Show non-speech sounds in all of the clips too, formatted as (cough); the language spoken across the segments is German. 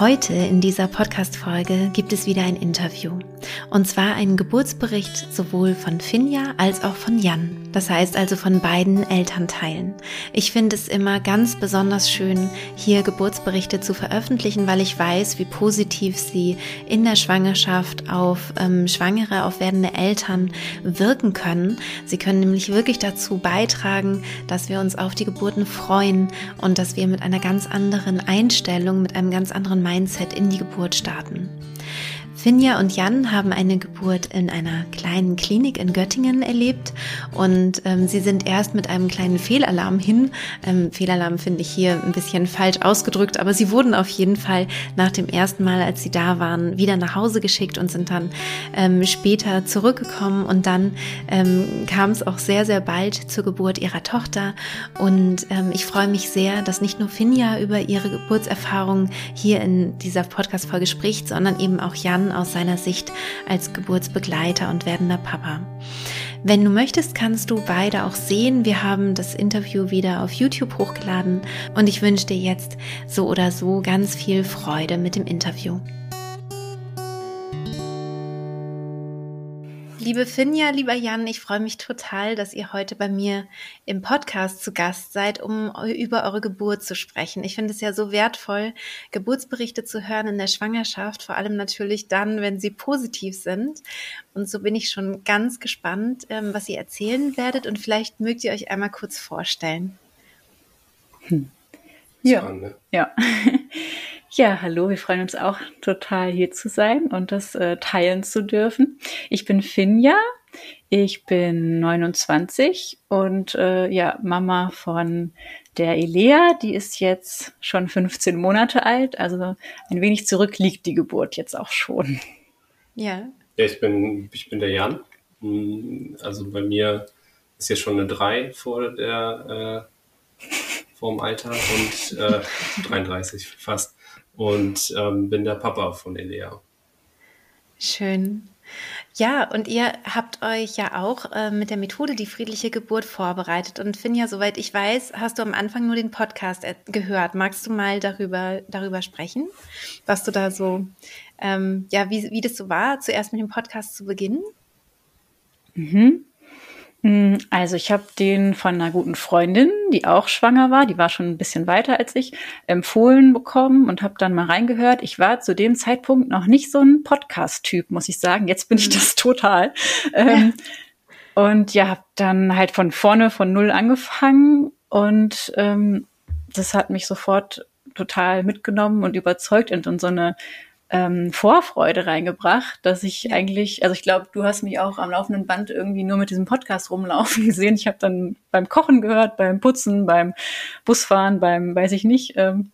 Heute in dieser Podcast-Folge gibt es wieder ein Interview. Und zwar einen Geburtsbericht sowohl von Finja als auch von Jan. Das heißt also von beiden Elternteilen. Ich finde es immer ganz besonders schön, hier Geburtsberichte zu veröffentlichen, weil ich weiß, wie positiv sie in der Schwangerschaft auf ähm, Schwangere, auf werdende Eltern wirken können. Sie können nämlich wirklich dazu beitragen, dass wir uns auf die Geburten freuen und dass wir mit einer ganz anderen Einstellung, mit einem ganz anderen Mindset in die Geburt starten. Finja und Jan haben eine Geburt in einer kleinen Klinik in Göttingen erlebt. Und ähm, sie sind erst mit einem kleinen Fehlalarm hin. Ähm, Fehlalarm finde ich hier ein bisschen falsch ausgedrückt, aber sie wurden auf jeden Fall nach dem ersten Mal, als sie da waren, wieder nach Hause geschickt und sind dann ähm, später zurückgekommen. Und dann ähm, kam es auch sehr, sehr bald zur Geburt ihrer Tochter. Und ähm, ich freue mich sehr, dass nicht nur Finja über ihre Geburtserfahrung hier in dieser Podcast-Folge spricht, sondern eben auch Jan aus seiner Sicht als Geburtsbegleiter und werdender Papa. Wenn du möchtest, kannst du beide auch sehen. Wir haben das Interview wieder auf YouTube hochgeladen und ich wünsche dir jetzt so oder so ganz viel Freude mit dem Interview. Liebe Finja, lieber Jan, ich freue mich total, dass ihr heute bei mir im Podcast zu Gast seid, um über eure Geburt zu sprechen. Ich finde es ja so wertvoll, Geburtsberichte zu hören in der Schwangerschaft, vor allem natürlich dann, wenn sie positiv sind. Und so bin ich schon ganz gespannt, ähm, was ihr erzählen werdet und vielleicht mögt ihr euch einmal kurz vorstellen. Hm. Ja, ja. (laughs) Ja, hallo, wir freuen uns auch total hier zu sein und das äh, teilen zu dürfen. Ich bin Finja, ich bin 29 und äh, ja, Mama von der Elea, die ist jetzt schon 15 Monate alt, also ein wenig zurück liegt die Geburt jetzt auch schon. Ja. Ja, ich bin, ich bin der Jan. Hm, also bei mir ist jetzt schon eine 3 vor der äh, vor dem Alter und äh, 33 fast und ähm, bin der Papa von Elea. Schön. Ja, und ihr habt euch ja auch äh, mit der Methode die friedliche Geburt vorbereitet. Und Finja, soweit ich weiß, hast du am Anfang nur den Podcast äh, gehört. Magst du mal darüber, darüber sprechen, was du da so, ähm, ja, wie, wie das so war, zuerst mit dem Podcast zu beginnen? Mhm. Hm, also ich habe den von einer guten Freundin, die auch schwanger war, die war schon ein bisschen weiter als ich, empfohlen bekommen und habe dann mal reingehört. Ich war zu dem Zeitpunkt noch nicht so ein Podcast-Typ, muss ich sagen. Jetzt bin ich mhm. das total. Ähm, und ja, habe dann halt von vorne, von null angefangen und ähm, das hat mich sofort total mitgenommen und überzeugt und, und so eine ähm, Vorfreude reingebracht, dass ich eigentlich, also ich glaube, du hast mich auch am laufenden Band irgendwie nur mit diesem Podcast rumlaufen (laughs) gesehen. Ich habe dann beim Kochen gehört, beim Putzen, beim Busfahren, beim weiß ich nicht. Ähm,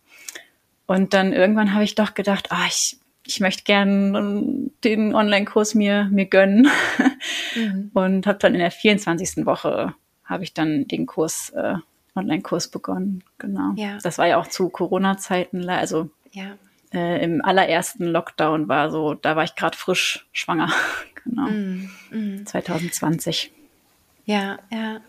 und dann irgendwann habe ich doch gedacht, ah, ich, ich möchte gern den Online-Kurs mir, mir gönnen. Mhm. (laughs) Und habe dann in der 24. Woche habe ich dann den Kurs, äh, Online-Kurs begonnen. Genau. Ja. Das war ja auch zu Corona-Zeiten, also ja äh, im allerersten Lockdown war so, da war ich gerade frisch schwanger. (laughs) genau. Mm, mm. 2020. Ja, ja.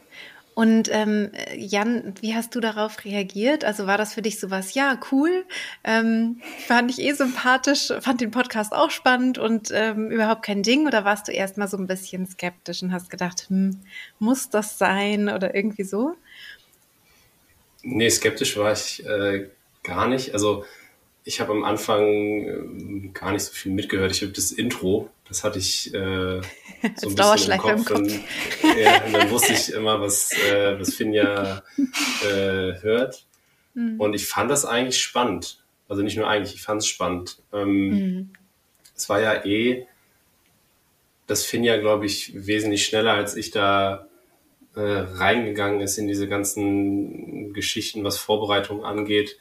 Und ähm, Jan, wie hast du darauf reagiert? Also war das für dich sowas, ja, cool, ähm, fand ich eh sympathisch, fand den Podcast auch spannend und ähm, überhaupt kein Ding? Oder warst du erstmal so ein bisschen skeptisch und hast gedacht, hm, muss das sein oder irgendwie so? Nee, skeptisch war ich äh, gar nicht. Also ich habe am Anfang äh, gar nicht so viel mitgehört. Ich habe das Intro, das hatte ich äh, so ein bisschen im Kopf. Im Kopf. Und, (laughs) ja, und, dann wusste ich immer, was, äh, was Finja äh, hört. Mhm. Und ich fand das eigentlich spannend. Also nicht nur eigentlich, ich fand es spannend. Ähm, mhm. Es war ja eh, dass Finja, glaube ich, wesentlich schneller als ich da äh, reingegangen ist in diese ganzen Geschichten, was Vorbereitung angeht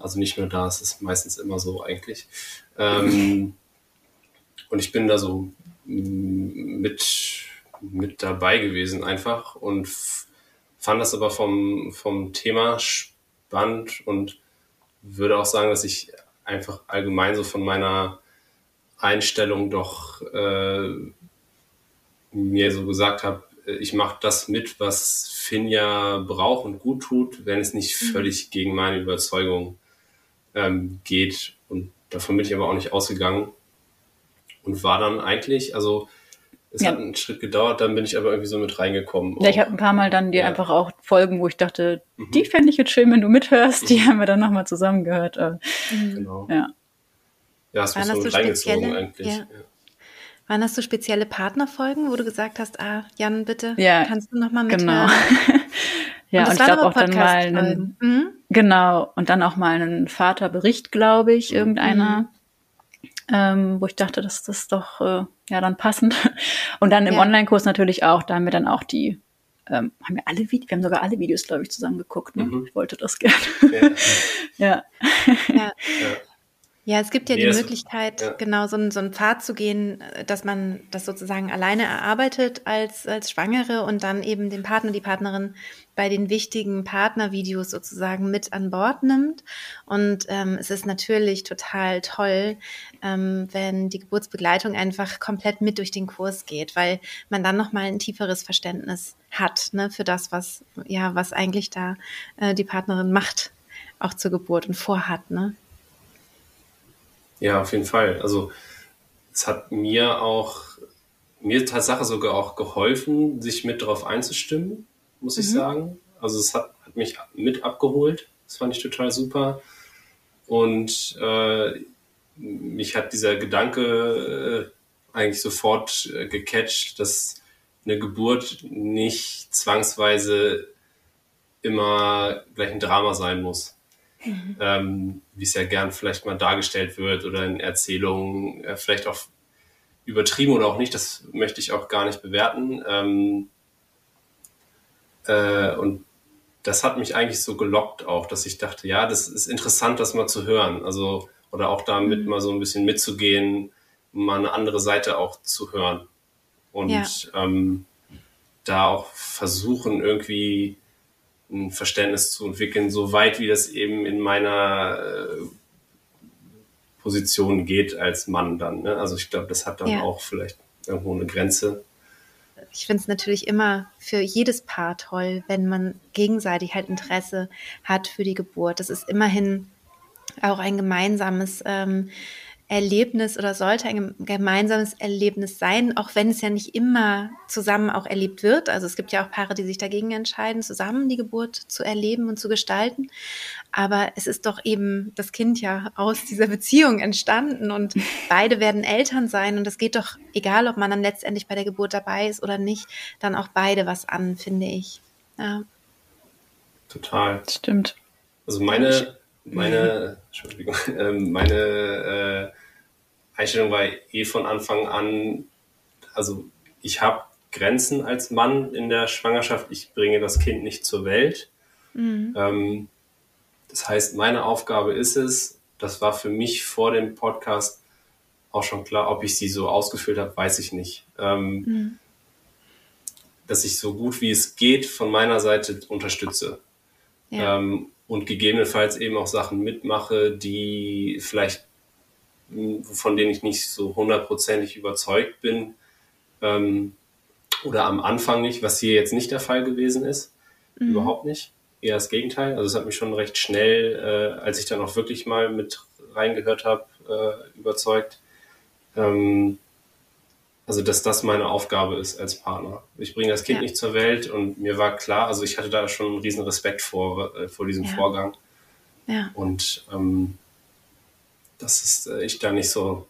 also nicht nur da, es ist meistens immer so eigentlich. Ähm, und ich bin da so mit, mit dabei gewesen einfach und fand das aber vom, vom Thema spannend und würde auch sagen, dass ich einfach allgemein so von meiner Einstellung doch äh, mir so gesagt habe, ich mache das mit, was Finja braucht und gut tut, wenn es nicht mhm. völlig gegen meine Überzeugung ähm, geht. Und davon bin ich aber auch nicht ausgegangen und war dann eigentlich, also es ja. hat einen Schritt gedauert, dann bin ich aber irgendwie so mit reingekommen. Ja, ich habe ein paar Mal dann dir ja. einfach auch Folgen, wo ich dachte, mhm. die fände ich jetzt schön, wenn du mithörst. Die mhm. haben wir dann nochmal zusammengehört. Äh, mhm. Genau. Ja, ja es muss so reingezogen eigentlich. Ja. Waren das so spezielle Partnerfolgen, wo du gesagt hast, ah, Jan, bitte, ja, kannst du nochmal mithören? Genau. (laughs) ja, und, und ich glaube auch dann mal einen, mhm. genau, und dann auch mal einen Vaterbericht, glaube ich, mhm. irgendeiner ähm, wo ich dachte, das, das ist doch äh, ja dann passend. (laughs) Und dann im ja. Online-Kurs natürlich auch, da haben wir dann auch die, ähm, haben wir alle Videos, wir haben sogar alle Videos, glaube ich, zusammen geguckt. Ne? Mhm. Ich wollte das gerne. Ja. ja. (laughs) ja. Ja, es gibt ja nee, die Möglichkeit, ja. genau so, so einen Pfad zu gehen, dass man das sozusagen alleine erarbeitet als, als Schwangere und dann eben den Partner, die Partnerin bei den wichtigen Partnervideos sozusagen mit an Bord nimmt. Und ähm, es ist natürlich total toll, ähm, wenn die Geburtsbegleitung einfach komplett mit durch den Kurs geht, weil man dann nochmal ein tieferes Verständnis hat ne, für das, was, ja, was eigentlich da äh, die Partnerin macht, auch zur Geburt und vorhat. Ne? Ja, auf jeden Fall. Also es hat mir auch, mir Tatsache sogar auch geholfen, sich mit darauf einzustimmen, muss mhm. ich sagen. Also es hat, hat, mich mit abgeholt. Das fand ich total super. Und äh, mich hat dieser Gedanke äh, eigentlich sofort äh, gecatcht, dass eine Geburt nicht zwangsweise immer gleich ein Drama sein muss mhm. ähm, wie es ja gern vielleicht mal dargestellt wird oder in Erzählungen, äh, vielleicht auch übertrieben oder auch nicht, das möchte ich auch gar nicht bewerten. Ähm, äh, und das hat mich eigentlich so gelockt auch, dass ich dachte, ja, das ist interessant, das mal zu hören. Also, oder auch damit mhm. mal so ein bisschen mitzugehen, mal eine andere Seite auch zu hören. Und ja. ähm, da auch versuchen, irgendwie ein Verständnis zu entwickeln, so weit wie das eben in meiner äh, Position geht als Mann dann. Ne? Also ich glaube, das hat dann ja. auch vielleicht irgendwo eine Grenze. Ich finde es natürlich immer für jedes Paar toll, wenn man gegenseitig halt Interesse hat für die Geburt. Das ist immerhin auch ein gemeinsames ähm, Erlebnis oder sollte ein gemeinsames Erlebnis sein, auch wenn es ja nicht immer zusammen auch erlebt wird. Also es gibt ja auch Paare, die sich dagegen entscheiden, zusammen die Geburt zu erleben und zu gestalten. Aber es ist doch eben das Kind ja aus dieser Beziehung entstanden und (laughs) beide werden Eltern sein und es geht doch, egal ob man dann letztendlich bei der Geburt dabei ist oder nicht, dann auch beide was an, finde ich. Ja. Total. Stimmt. Also meine, meine, (laughs) Entschuldigung, äh, meine äh, Einstellung war eh von Anfang an, also ich habe Grenzen als Mann in der Schwangerschaft, ich bringe das Kind nicht zur Welt. Mhm. Ähm, das heißt, meine Aufgabe ist es, das war für mich vor dem Podcast auch schon klar, ob ich sie so ausgefüllt habe, weiß ich nicht. Ähm, mhm. Dass ich so gut wie es geht von meiner Seite unterstütze. Ja. Ähm, und gegebenenfalls eben auch Sachen mitmache, die vielleicht, von denen ich nicht so hundertprozentig überzeugt bin ähm, oder am Anfang nicht, was hier jetzt nicht der Fall gewesen ist. Mhm. Überhaupt nicht. Eher das Gegenteil. Also es hat mich schon recht schnell, äh, als ich dann auch wirklich mal mit reingehört habe, äh, überzeugt. Ähm, also, dass das meine Aufgabe ist als Partner. Ich bringe das Kind ja. nicht zur Welt und mir war klar, also ich hatte da schon einen riesen Respekt vor, äh, vor diesem ja. Vorgang. Ja. Und ähm, dass ist, äh, ich da nicht so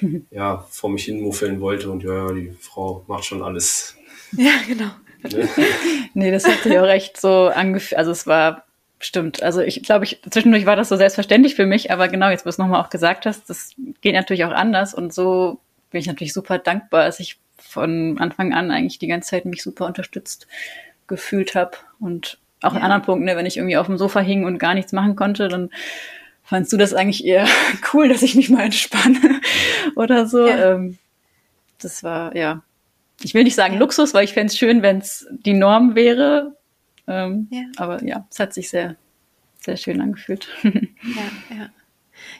(laughs) ja, vor mich hin muffeln wollte und ja, die Frau macht schon alles. (laughs) Ja, genau. Ne? (laughs) nee, das hat sich auch echt so angefühlt. Also es war Stimmt. Also ich glaube, ich, zwischendurch war das so selbstverständlich für mich, aber genau, jetzt, was du nochmal auch gesagt hast, das geht natürlich auch anders und so bin ich natürlich super dankbar, dass ich von Anfang an eigentlich die ganze Zeit mich super unterstützt gefühlt habe. Und auch ja. in anderen Punkten, ne, wenn ich irgendwie auf dem Sofa hing und gar nichts machen konnte, dann fandst du das eigentlich eher (laughs) cool, dass ich mich mal entspanne (laughs) oder so. Ja. Ähm, das war, ja, ich will nicht sagen ja. Luxus, weil ich fände es schön, wenn es die Norm wäre. Ähm, ja. Aber ja, es hat sich sehr, sehr schön angefühlt. (laughs) ja, ja.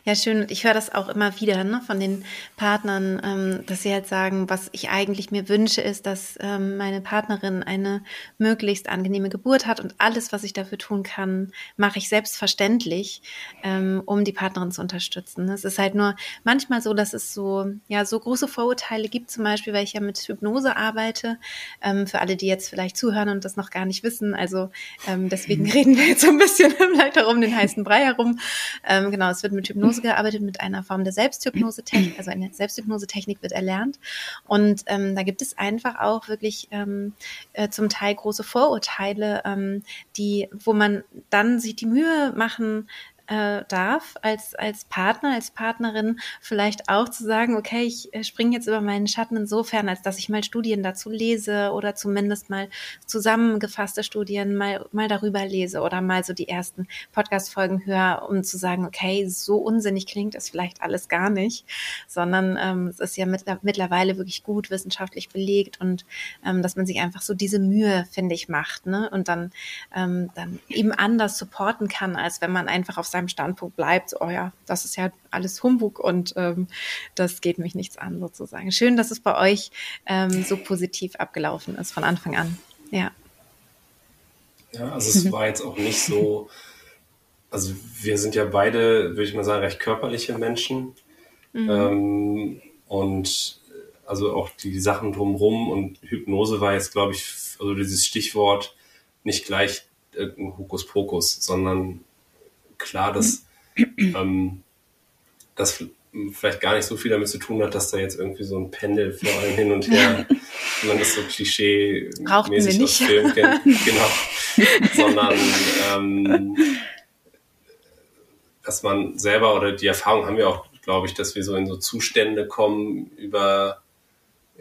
Ja, schön. Ich höre das auch immer wieder ne, von den Partnern, ähm, dass sie halt sagen, was ich eigentlich mir wünsche, ist, dass ähm, meine Partnerin eine möglichst angenehme Geburt hat und alles, was ich dafür tun kann, mache ich selbstverständlich, ähm, um die Partnerin zu unterstützen. Es ist halt nur manchmal so, dass es so, ja, so große Vorurteile gibt, zum Beispiel, weil ich ja mit Hypnose arbeite. Ähm, für alle, die jetzt vielleicht zuhören und das noch gar nicht wissen. Also ähm, deswegen (laughs) reden wir jetzt so ein bisschen (laughs) vielleicht darum den heißen Brei herum. Ähm, genau, es wird mit Hypnose Hypnose gearbeitet mit einer Form der Selbsthypnose-Technik, also eine Selbsthypnose-Technik wird erlernt. Und ähm, da gibt es einfach auch wirklich ähm, äh, zum Teil große Vorurteile, ähm, die, wo man dann sich die Mühe machen äh, darf, als, als Partner, als Partnerin vielleicht auch zu sagen, okay, ich äh, springe jetzt über meinen Schatten insofern, als dass ich mal Studien dazu lese oder zumindest mal zusammengefasste Studien mal, mal darüber lese oder mal so die ersten Podcast-Folgen höre, um zu sagen, okay, so unsinnig klingt es vielleicht alles gar nicht, sondern ähm, es ist ja mit, mittlerweile wirklich gut wissenschaftlich belegt und ähm, dass man sich einfach so diese Mühe, finde ich, macht, ne? Und dann, ähm, dann eben anders supporten kann, als wenn man einfach auf sein seinem Standpunkt bleibt, oh ja, das ist ja alles Humbug und ähm, das geht mich nichts an sozusagen. Schön, dass es bei euch ähm, so positiv abgelaufen ist von Anfang an. Ja. Ja, also es war jetzt auch nicht so, also wir sind ja beide, würde ich mal sagen, recht körperliche Menschen. Mhm. Ähm, und also auch die Sachen drumherum und Hypnose war jetzt, glaube ich, also dieses Stichwort nicht gleich irgendein Hokuspokus, sondern klar, dass ähm, das vielleicht gar nicht so viel damit zu tun hat, dass da jetzt irgendwie so ein Pendel vor allem hin und her, (laughs) wie man das so klischee-mäßig aus Filmen kennt, genau, sondern ähm, dass man selber oder die Erfahrung haben wir auch, glaube ich, dass wir so in so Zustände kommen über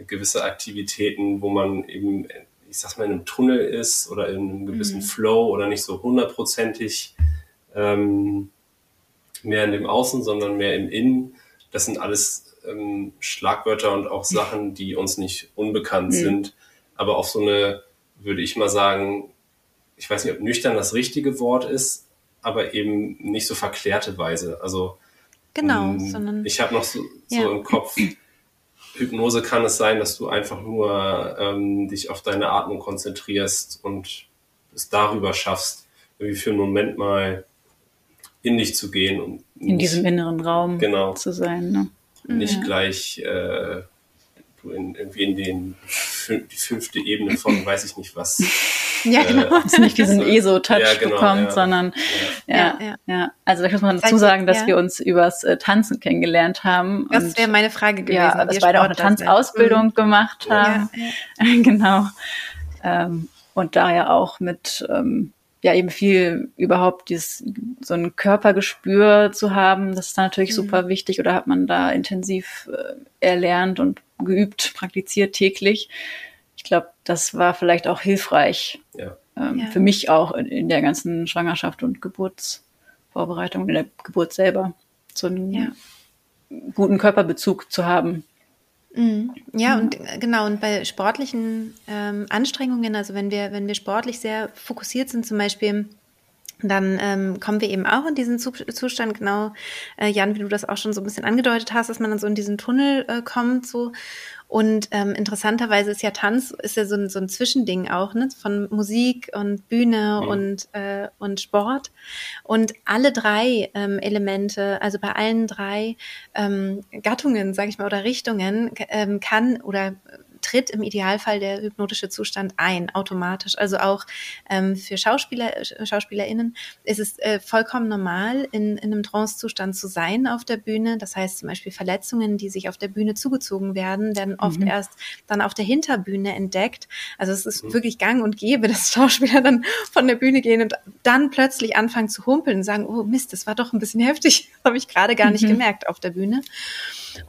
gewisse Aktivitäten, wo man eben, ich sag's mal, in einem Tunnel ist oder in einem gewissen mhm. Flow oder nicht so hundertprozentig ähm, mehr in dem Außen, sondern mehr im Innen. Das sind alles ähm, Schlagwörter und auch Sachen, die uns nicht unbekannt mhm. sind, aber auf so eine, würde ich mal sagen, ich weiß nicht, ob nüchtern das richtige Wort ist, aber eben nicht so verklärte Weise. Also genau, ähm, sondern ich habe noch so, ja. so im Kopf, Hypnose kann es sein, dass du einfach nur ähm, dich auf deine Atmung konzentrierst und es darüber schaffst, irgendwie für einen Moment mal in dich zu gehen und in diesem inneren Raum genau, zu sein. Ne? Nicht ja. gleich äh, in, irgendwie in den die fünfte Ebene von weiß ich nicht was. (laughs) Ja, genau. Äh, nicht diesen ESO-Touch ja, genau, bekommt, ja. sondern ja, ja, ja. Also da muss man dazu sagen, dass wir uns übers äh, Tanzen kennengelernt haben. Das wäre meine Frage gewesen. Ja, dass beide auch eine Tanzausbildung mhm. gemacht haben. (laughs) genau. Ähm, und daher auch mit ähm, ja eben viel überhaupt dieses, so ein Körpergespür zu haben, das ist natürlich mhm. super wichtig oder hat man da intensiv äh, erlernt und geübt, praktiziert täglich. Ich glaube, das war vielleicht auch hilfreich ja. Ähm, ja. für mich auch in, in, der ganzen Schwangerschaft und Geburtsvorbereitung, in der Geburt selber, so einen ja. guten Körperbezug zu haben. Mhm. Ja, mhm. und äh, genau, und bei sportlichen ähm, Anstrengungen, also wenn wir, wenn wir sportlich sehr fokussiert sind, zum Beispiel, dann ähm, kommen wir eben auch in diesen Zustand, genau, äh, Jan, wie du das auch schon so ein bisschen angedeutet hast, dass man dann so in diesen Tunnel äh, kommt, so und ähm, interessanterweise ist ja Tanz ist ja so ein, so ein Zwischending auch, ne? Von Musik und Bühne mhm. und, äh, und Sport. Und alle drei ähm, Elemente, also bei allen drei ähm, Gattungen, sage ich mal, oder Richtungen, ähm, kann oder tritt im Idealfall der hypnotische Zustand ein, automatisch. Also auch ähm, für Schauspieler, SchauspielerInnen ist es äh, vollkommen normal, in, in einem Trance-Zustand zu sein auf der Bühne. Das heißt zum Beispiel Verletzungen, die sich auf der Bühne zugezogen werden, werden oft mhm. erst dann auf der Hinterbühne entdeckt. Also es ist mhm. wirklich gang und gäbe, dass (laughs) Schauspieler dann von der Bühne gehen und dann plötzlich anfangen zu humpeln und sagen, oh Mist, das war doch ein bisschen heftig, (laughs) habe ich gerade gar nicht mhm. gemerkt auf der Bühne.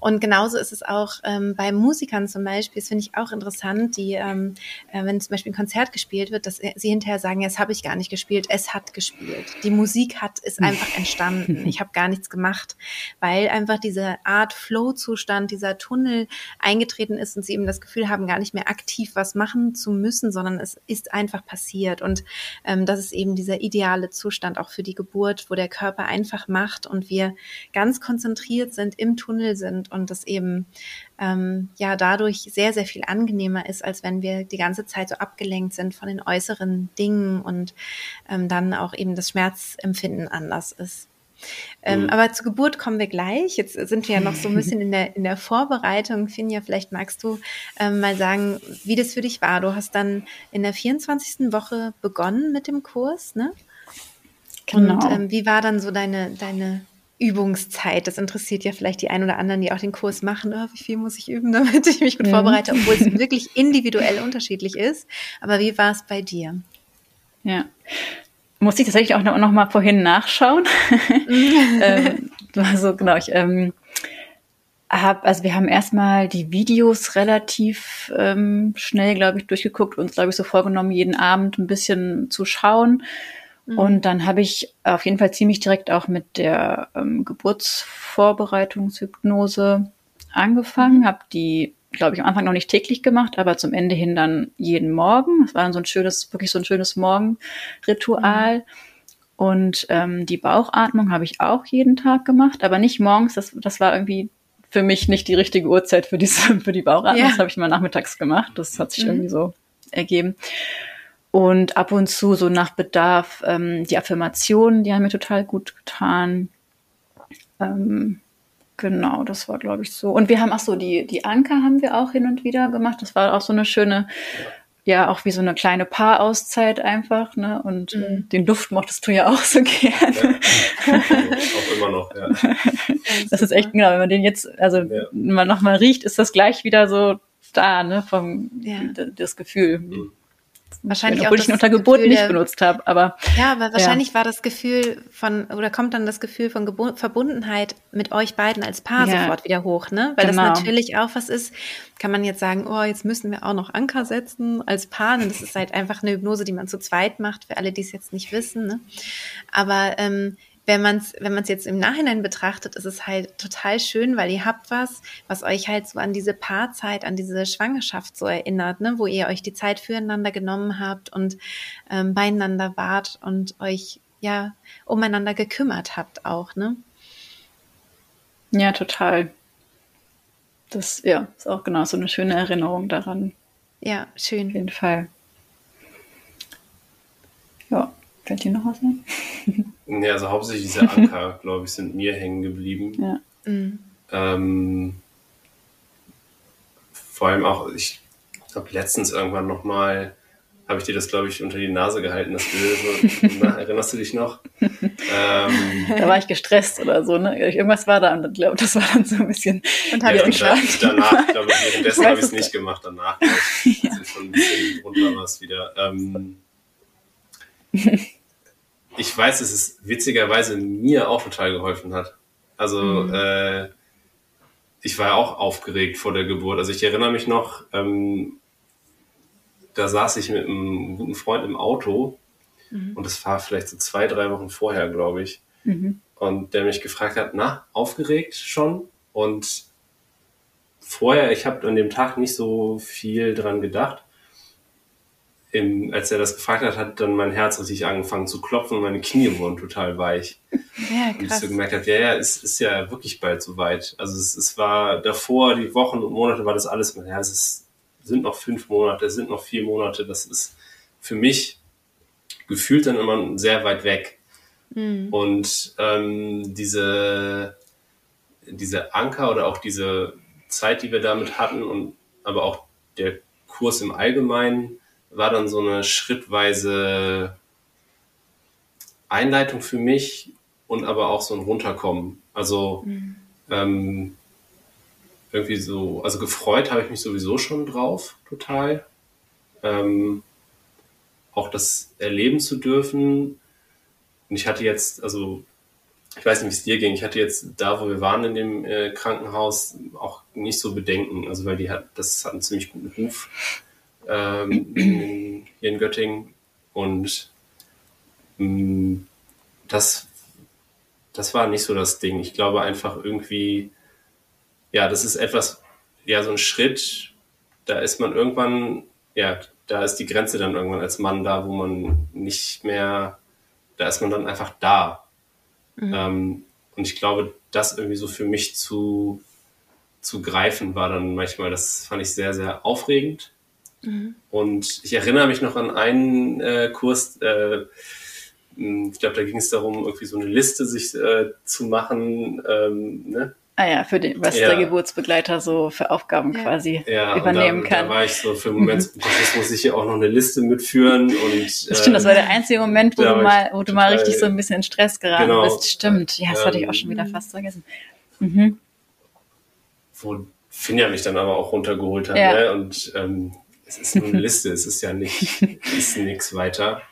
Und genauso ist es auch ähm, bei Musikern zum Beispiel, das finde ich auch interessant, die, ähm, äh, wenn zum Beispiel ein Konzert gespielt wird, dass sie hinterher sagen, ja, das habe ich gar nicht gespielt, es hat gespielt. Die Musik hat, ist einfach entstanden. Ich habe gar nichts gemacht, weil einfach diese Art Flow-Zustand, dieser Tunnel eingetreten ist und sie eben das Gefühl haben, gar nicht mehr aktiv was machen zu müssen, sondern es ist einfach passiert. Und ähm, das ist eben dieser ideale Zustand auch für die Geburt, wo der Körper einfach macht und wir ganz konzentriert sind, im Tunnel sind und das eben ähm, ja dadurch sehr, sehr viel angenehmer ist, als wenn wir die ganze Zeit so abgelenkt sind von den äußeren Dingen und ähm, dann auch eben das Schmerzempfinden anders ist. Ähm, mhm. Aber zur Geburt kommen wir gleich. Jetzt sind wir ja noch so ein bisschen in der, in der Vorbereitung. Finja, vielleicht magst du ähm, mal sagen, wie das für dich war. Du hast dann in der 24. Woche begonnen mit dem Kurs, ne? Genau. Und ähm, wie war dann so deine, deine Übungszeit. Das interessiert ja vielleicht die ein oder anderen, die auch den Kurs machen. Oh, wie viel muss ich üben, (laughs) damit ich mich gut mhm. vorbereite, obwohl es (laughs) wirklich individuell unterschiedlich ist. Aber wie war es bei dir? Ja. Musste ich tatsächlich auch noch, noch mal vorhin nachschauen. (laughs) Ähm, also genau, ich ähm, hab, also wir haben erstmal die Videos relativ ähm, schnell, glaube ich, durchgeguckt, uns, glaube ich, so vorgenommen, jeden Abend ein bisschen zu schauen Mhm. Und dann habe ich auf jeden Fall ziemlich direkt auch mit der ähm, Geburtsvorbereitungshypnose angefangen, mhm. habe die, glaube ich, am Anfang noch nicht täglich gemacht, aber zum Ende hin dann jeden Morgen. Das war dann so ein schönes, wirklich so ein schönes Morgenritual. Mhm. Und ähm, die Bauchatmung habe ich auch jeden Tag gemacht, aber nicht morgens. Das, das war irgendwie für mich nicht die richtige Uhrzeit für, diese, (laughs) für die Bauchatmung. Ja. Das habe ich mal nachmittags gemacht. Das hat sich mhm. irgendwie so ergeben. Und ab und zu so nach Bedarf ähm, die Affirmationen, die haben mir total gut getan. Ähm, genau, das war, glaube ich, so. Und wir haben auch so die, die Anker haben wir auch hin und wieder gemacht. Das war auch so eine schöne, ja, auch wie so eine kleine Paarauszeit einfach, ne? Und mhm. den Duft mochtest du ja auch so (laughs) gerne. Ja, auch immer noch, ja. Das ist echt, genau, wenn man den jetzt, also ja. wenn man nochmal riecht, ist das gleich wieder so da, ne, vom, ja. das Gefühl. Mhm wahrscheinlich obwohl ich ihn unter Geburt Gefühl, nicht benutzt habe, aber ja, aber wahrscheinlich ja. war das Gefühl von oder kommt dann das Gefühl von Gebu Verbundenheit mit euch beiden als Paar ja. sofort wieder hoch, ne? Weil genau. das natürlich auch was ist. Kann man jetzt sagen, oh, jetzt müssen wir auch noch Anker setzen als Paar. Und das ist halt einfach eine Hypnose, die man zu zweit macht, für alle, die es jetzt nicht wissen. Ne? Aber ähm, wenn man es wenn man's jetzt im Nachhinein betrachtet, ist es halt total schön, weil ihr habt was, was euch halt so an diese Paarzeit, an diese Schwangerschaft so erinnert, ne? wo ihr euch die Zeit füreinander genommen habt und ähm, beieinander wart und euch ja umeinander gekümmert habt auch, ne? Ja, total. Das ja, ist auch genau so eine schöne Erinnerung daran. Ja, schön. Auf jeden Fall. Ja, fällt dir noch was ein? (laughs) Ja, also hauptsächlich diese Anker, (laughs) glaube ich, sind mir hängen geblieben. Ja. Mhm. Ähm, vor allem auch, ich habe letztens irgendwann nochmal, habe ich dir das, glaube ich, unter die Nase gehalten, das Bild. So, (laughs) erinnerst du dich noch? ähm, da war ich gestresst oder so, ne? Irgendwas war da und ich glaube, das war dann so ein bisschen. Und habe ja, ich da, danach, glaube ich, währenddessen habe ich es nicht gemacht. Danach, glaube ich, ja. schon ein bisschen runter was wieder. Ähm, ich weiß, dass es witzigerweise mir auch total geholfen hat. Also mhm. äh, ich war ja auch aufgeregt vor der Geburt. Also ich erinnere mich noch, ähm, da saß ich mit einem guten Freund im Auto mhm. und das war vielleicht so zwei, drei Wochen vorher, glaube ich. Mhm. Und der mich gefragt hat, na, aufgeregt schon? Und vorher, ich habe an dem Tag nicht so viel dran gedacht im, als er das gefragt hat, hat dann mein Herz richtig angefangen zu klopfen und meine Knie wurden total weich. Ja, krass. Und ich so gemerkt habe, ja, ja, es ist ja wirklich bald soweit. Also es, es war davor, die Wochen und Monate war das alles, ja, es ist, sind noch fünf Monate, es sind noch vier Monate. Das ist für mich gefühlt dann immer sehr weit weg. Mhm. Und ähm, diese, diese Anker oder auch diese Zeit, die wir damit hatten und aber auch der Kurs im Allgemeinen, war dann so eine schrittweise Einleitung für mich und aber auch so ein Runterkommen. Also mhm. ähm, irgendwie so, also gefreut habe ich mich sowieso schon drauf, total. Ähm, auch das erleben zu dürfen. Und ich hatte jetzt, also ich weiß nicht, wie es dir ging. Ich hatte jetzt da, wo wir waren in dem äh, Krankenhaus, auch nicht so Bedenken. Also weil die hat, das hat einen ziemlich guten Ruf ähm, in, hier in Göttingen. Und mh, mm, das, das war nicht so das Ding. Ich glaube einfach irgendwie, ja, das ist etwas, ja, so ein Schritt, da ist man irgendwann, ja, da ist die Grenze dann irgendwann als Mann da, wo man nicht mehr, da ist man dann einfach da. Mhm. Ähm, und ich glaube, das irgendwie so für mich zu, zu greifen war dann manchmal, das fand ich sehr, sehr aufregend. Mhm. Und ich erinnere mich noch an einen äh, Kurs, äh, ich glaube, da ging es darum, irgendwie so eine Liste sich äh, zu machen, ähm, ne? Ah ja, für den, was ja. der Geburtsbegleiter so für Aufgaben ja. quasi ja, übernehmen da, kann. Da war ich so für einen Moment, mhm. das muss ich hier auch noch eine Liste mitführen und. Das stimmt, das war der ähm, einzige Moment, wo du mal, wo du mal richtig so ein bisschen in Stress geraten genau, bist. Stimmt, ja, das ähm, hatte ich auch schon wieder ähm, fast vergessen. Mhm. Wo Finja mich dann aber auch runtergeholt hat, ne? Und ähm, es ist nur eine Liste, es ist ja nicht, ist nichts weiter.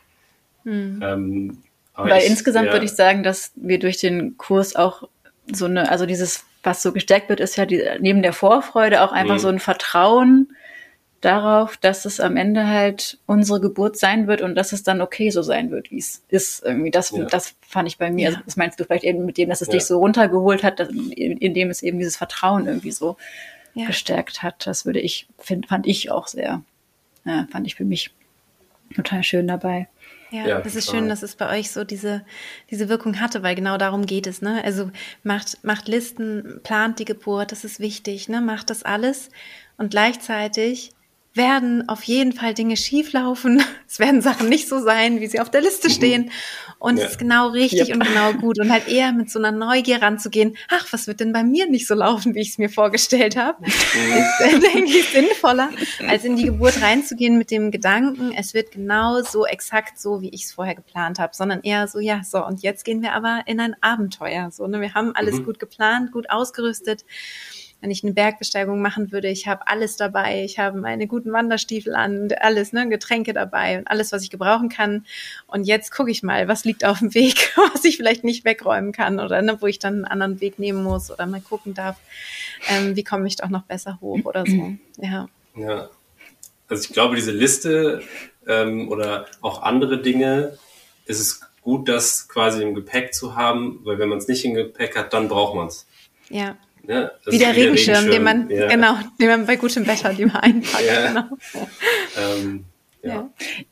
Mhm. Ähm, Weil ich, insgesamt würde ich sagen, dass wir durch den Kurs auch so eine, also dieses was so gestärkt wird, ist ja die, neben der Vorfreude auch einfach mhm. so ein Vertrauen darauf, dass es am Ende halt unsere Geburt sein wird und dass es dann okay so sein wird, wie es ist. Irgendwie das, ja. das fand ich bei mir. Ja. Also das meinst du vielleicht eben mit dem, dass es ja. dich so runtergeholt hat, dass, indem es eben dieses Vertrauen irgendwie so gestärkt hat. Das würde ich, find, fand ich auch sehr, fand ich für mich total schön dabei. Ja, ja, das ist schön, dass es bei euch so diese, diese Wirkung hatte, weil genau darum geht es. Ne? Also macht, macht Listen, plant die Geburt, das ist wichtig, ne? macht das alles und gleichzeitig werden auf jeden Fall Dinge schieflaufen. (laughs) Es werden Sachen nicht so sein, wie sie auf der Liste stehen. Und ja. es ist genau richtig yep. und genau gut. Und halt eher mit so einer Neugier ranzugehen, ach, was wird denn bei mir nicht so laufen, wie ich es mir vorgestellt habe, mhm. (laughs) ist, äh, denke ich, sinnvoller, als in die Geburt reinzugehen mit dem Gedanken, es wird genau so exakt so, wie ich es vorher geplant habe, sondern eher so, ja, so, und jetzt gehen wir aber in ein Abenteuer. So, ne? Wir haben alles mhm. gut geplant, gut ausgerüstet wenn ich eine Bergbesteigung machen würde, ich habe alles dabei, ich habe meine guten Wanderstiefel an alles, ne, Getränke dabei und alles, was ich gebrauchen kann. Und jetzt gucke ich mal, was liegt auf dem Weg, (laughs) was ich vielleicht nicht wegräumen kann oder ne, wo ich dann einen anderen Weg nehmen muss oder mal gucken darf, ähm, wie komme ich doch noch besser hoch oder so. Ja. Ja. Also ich glaube, diese Liste ähm, oder auch andere Dinge, ist es gut, das quasi im Gepäck zu haben, weil wenn man es nicht im Gepäck hat, dann braucht man es. Ja. Ja, wie der Regenschirm, Regenschirm, den man, ja. genau, den man bei gutem Wetter lieber einpackt. Ja. Genau. (laughs) Ähm, ja.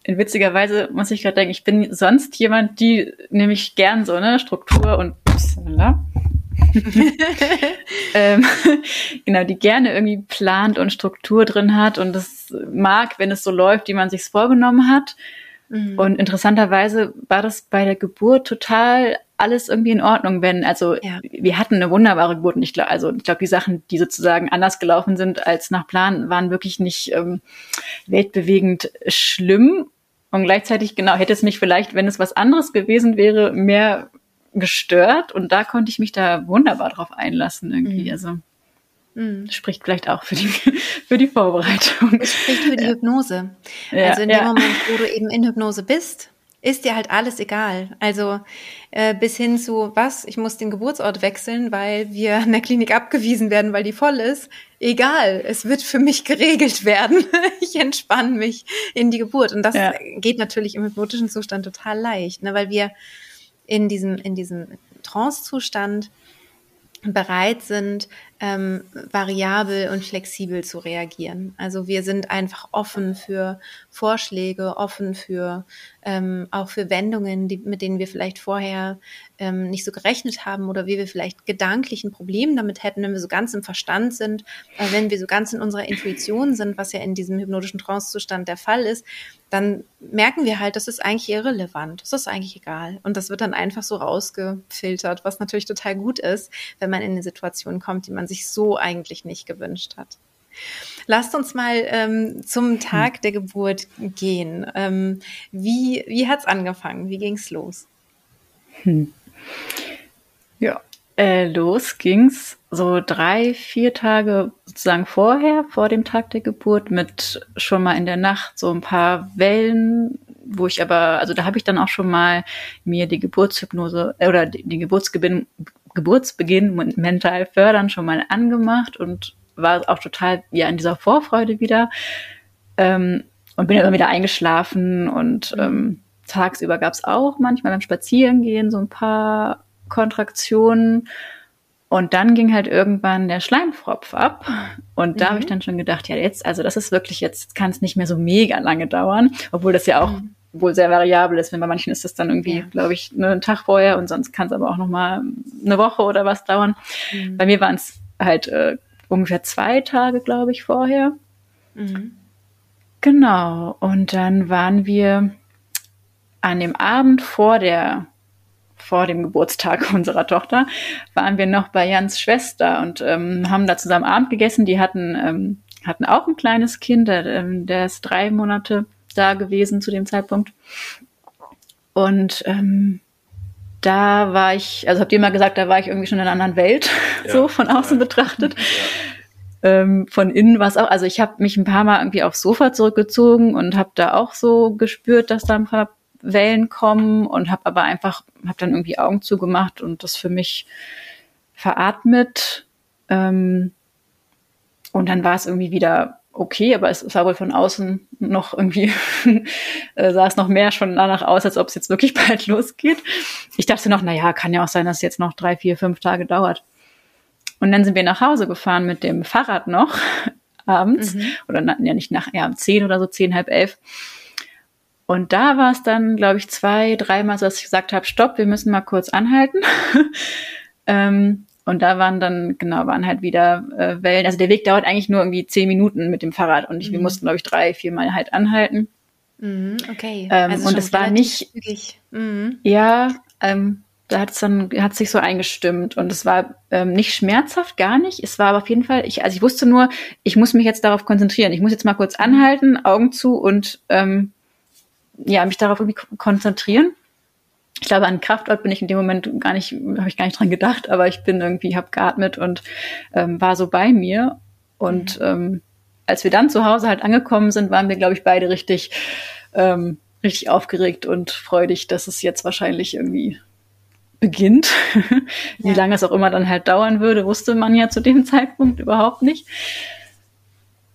ja. Witzigerweise muss ich gerade denken, ich bin sonst jemand, die nämlich gern so, ne, Struktur und (laughs) (laughs) ähm, genau, die gerne irgendwie plant und Struktur drin hat und das mag, wenn es so läuft, wie man sich's vorgenommen hat. Mhm. Und interessanterweise war das bei der Geburt total alles irgendwie in Ordnung, wenn, also ja. wir hatten eine wunderbare Geburt und ich glaube, also ich glaube, die Sachen, die sozusagen anders gelaufen sind als nach Plan, waren wirklich nicht ähm, weltbewegend schlimm. Und gleichzeitig, genau, hätte es mich vielleicht, wenn es was anderes gewesen wäre, mehr gestört. Und da konnte ich mich da wunderbar drauf einlassen irgendwie. Mhm. Also Mhm. Spricht vielleicht auch für die, (laughs) für die Vorbereitung. Es spricht für die Hypnose. Ja, also in dem ja. Moment, wo du eben in Hypnose bist, ist dir halt alles egal. Also äh, bis hin zu, was, ich muss den Geburtsort wechseln, weil wir in der Klinik abgewiesen werden, weil die voll ist. Egal, es wird für mich geregelt werden. (laughs) ich entspanne mich in die Geburt. Und das ja. geht natürlich im hypnotischen Zustand total leicht, ne, weil wir in diesem, in diesem Trance-Zustand bereit sind, ähm, variabel und flexibel zu reagieren. Also wir sind einfach offen für Vorschläge, offen für ähm, auch für Wendungen, die, mit denen wir vielleicht vorher ähm, nicht so gerechnet haben oder wie wir vielleicht gedanklich ein Problem damit hätten, wenn wir so ganz im Verstand sind, äh, wenn wir so ganz in unserer Intuition sind, was ja in diesem hypnotischen Trancezustand der Fall ist, dann merken wir halt, das ist eigentlich irrelevant, das ist eigentlich egal. Und das wird dann einfach so rausgefiltert, was natürlich total gut ist, wenn man in eine Situation kommt, die man sich so eigentlich nicht gewünscht hat. Lasst uns mal ähm, zum Tag der Geburt gehen. Ähm, wie wie hat es angefangen? Wie ging es los? Hm. Ja, äh, los ging's so drei, vier Tage sozusagen vorher, vor dem Tag der Geburt, mit schon mal in der Nacht so ein paar Wellen wo ich aber, also da habe ich dann auch schon mal mir die Geburtshypnose äh, oder den Geburtsbeginn, Geburtsbeginn mental fördern schon mal angemacht und war auch total ja in dieser Vorfreude wieder. Ähm, und bin immer wieder eingeschlafen und ähm, tagsüber gab es auch manchmal beim Spazierengehen so ein paar Kontraktionen und dann ging halt irgendwann der Schleimfropf ab. Und da mhm. habe ich dann schon gedacht, ja, jetzt, also das ist wirklich, jetzt kann es nicht mehr so mega lange dauern, obwohl das ja auch mhm. wohl sehr variabel ist. Wenn bei manchen ist es dann irgendwie, ja. glaube ich, nur einen Tag vorher und sonst kann es aber auch noch mal eine Woche oder was dauern. Mhm. Bei mir waren es halt äh, ungefähr zwei Tage, glaube ich, vorher. Mhm. Genau. Und dann waren wir an dem Abend vor der vor dem Geburtstag (laughs) unserer Tochter, waren wir noch bei Jans Schwester und ähm, haben da zusammen Abend gegessen. Die hatten, ähm, hatten auch ein kleines Kind, der, ähm, der ist drei Monate da gewesen zu dem Zeitpunkt. Und ähm, da war ich, also habt ihr mal gesagt, da war ich irgendwie schon in einer anderen Welt, (laughs) ja, so von außen ja. betrachtet. (laughs) Ja. Ähm, von innen war es auch, also ich habe mich ein paar Mal irgendwie aufs Sofa zurückgezogen und habe da auch so gespürt, dass da ein paar Wellen kommen und habe aber einfach, habe dann irgendwie Augen zugemacht und das für mich veratmet. Ähm, und dann war es irgendwie wieder okay, aber es sah wohl von außen noch irgendwie, (laughs) äh, sah es noch mehr schon danach aus, als ob es jetzt wirklich (laughs) bald losgeht. Ich dachte noch, na ja, kann ja auch sein, dass es jetzt noch drei, vier, fünf Tage dauert. Und dann sind wir nach Hause gefahren mit dem Fahrrad noch (laughs) abends mhm. oder ja nicht nach ja um zehn oder so zehn halb elf und da war es dann, glaube ich, zwei, dreimal so, dass ich gesagt habe, stopp, wir müssen mal kurz anhalten. (laughs) ähm, und da waren dann, genau, waren halt wieder äh, Wellen. Also der Weg dauert eigentlich nur irgendwie zehn Minuten mit dem Fahrrad und ich, mhm. wir mussten, glaube ich, drei, viermal halt anhalten. Mhm, okay. Ähm, also und es war nicht, mhm. ja, ähm, da hat es dann, hat sich so eingestimmt und es war ähm, nicht schmerzhaft, gar nicht. Es war aber auf jeden Fall, ich, also ich wusste nur, ich muss mich jetzt darauf konzentrieren. Ich muss jetzt mal kurz anhalten, Augen zu und ähm, ja, mich darauf irgendwie konzentrieren. Ich glaube, an Kraftort bin ich in dem Moment gar nicht, habe ich gar nicht dran gedacht, aber ich bin irgendwie, habe geatmet und ähm, war so bei mir. Und mhm. ähm, als wir dann zu Hause halt angekommen sind, waren wir, glaube ich, beide richtig, ähm, richtig aufgeregt und freudig, dass es jetzt wahrscheinlich irgendwie beginnt. (laughs) Wie ja. lange es auch immer dann halt dauern würde, wusste man ja zu dem (laughs) Zeitpunkt überhaupt nicht.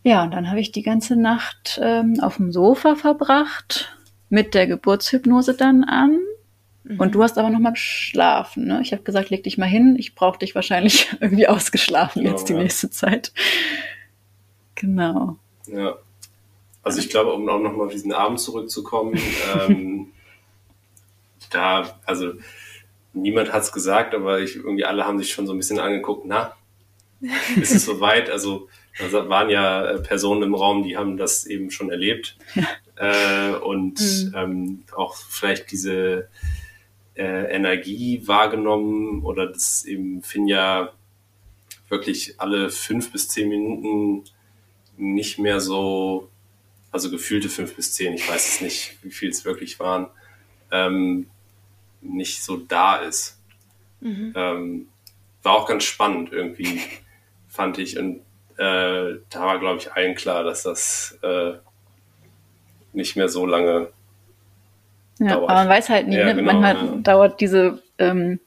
Ja, und dann habe ich die ganze Nacht ähm, auf dem Sofa verbracht mit der Geburtshypnose dann an. Mhm. Und du hast aber noch mal geschlafen. Ne? Ich habe gesagt, leg dich mal hin. Ich brauche dich wahrscheinlich (laughs) irgendwie ausgeschlafen genau, jetzt die ja. nächste Zeit. Genau. Ja. Also ich glaube, um auch noch mal auf diesen Abend zurückzukommen, (laughs) ähm, da, also niemand hat es gesagt, aber ich, irgendwie alle haben sich schon so ein bisschen angeguckt, na, ist es (laughs) soweit? Also da waren ja äh, Personen im Raum, die haben das eben schon erlebt. Ja (laughs) äh, und mhm. ähm, auch vielleicht diese äh, Energie wahrgenommen oder das eben Finja wirklich alle fünf bis zehn Minuten nicht mehr so, also gefühlte fünf bis zehn, ich weiß es nicht, wie viel es wirklich waren, ähm, nicht so da ist. Mhm. Ähm, war auch ganz spannend irgendwie, (laughs) fand ich. Und äh, da war, glaube ich, allen klar, dass das äh, nicht mehr so lange ja, dauert. Aber man weiß halt nie, ja, ne? genau, manchmal ja. dauert diese, ähm,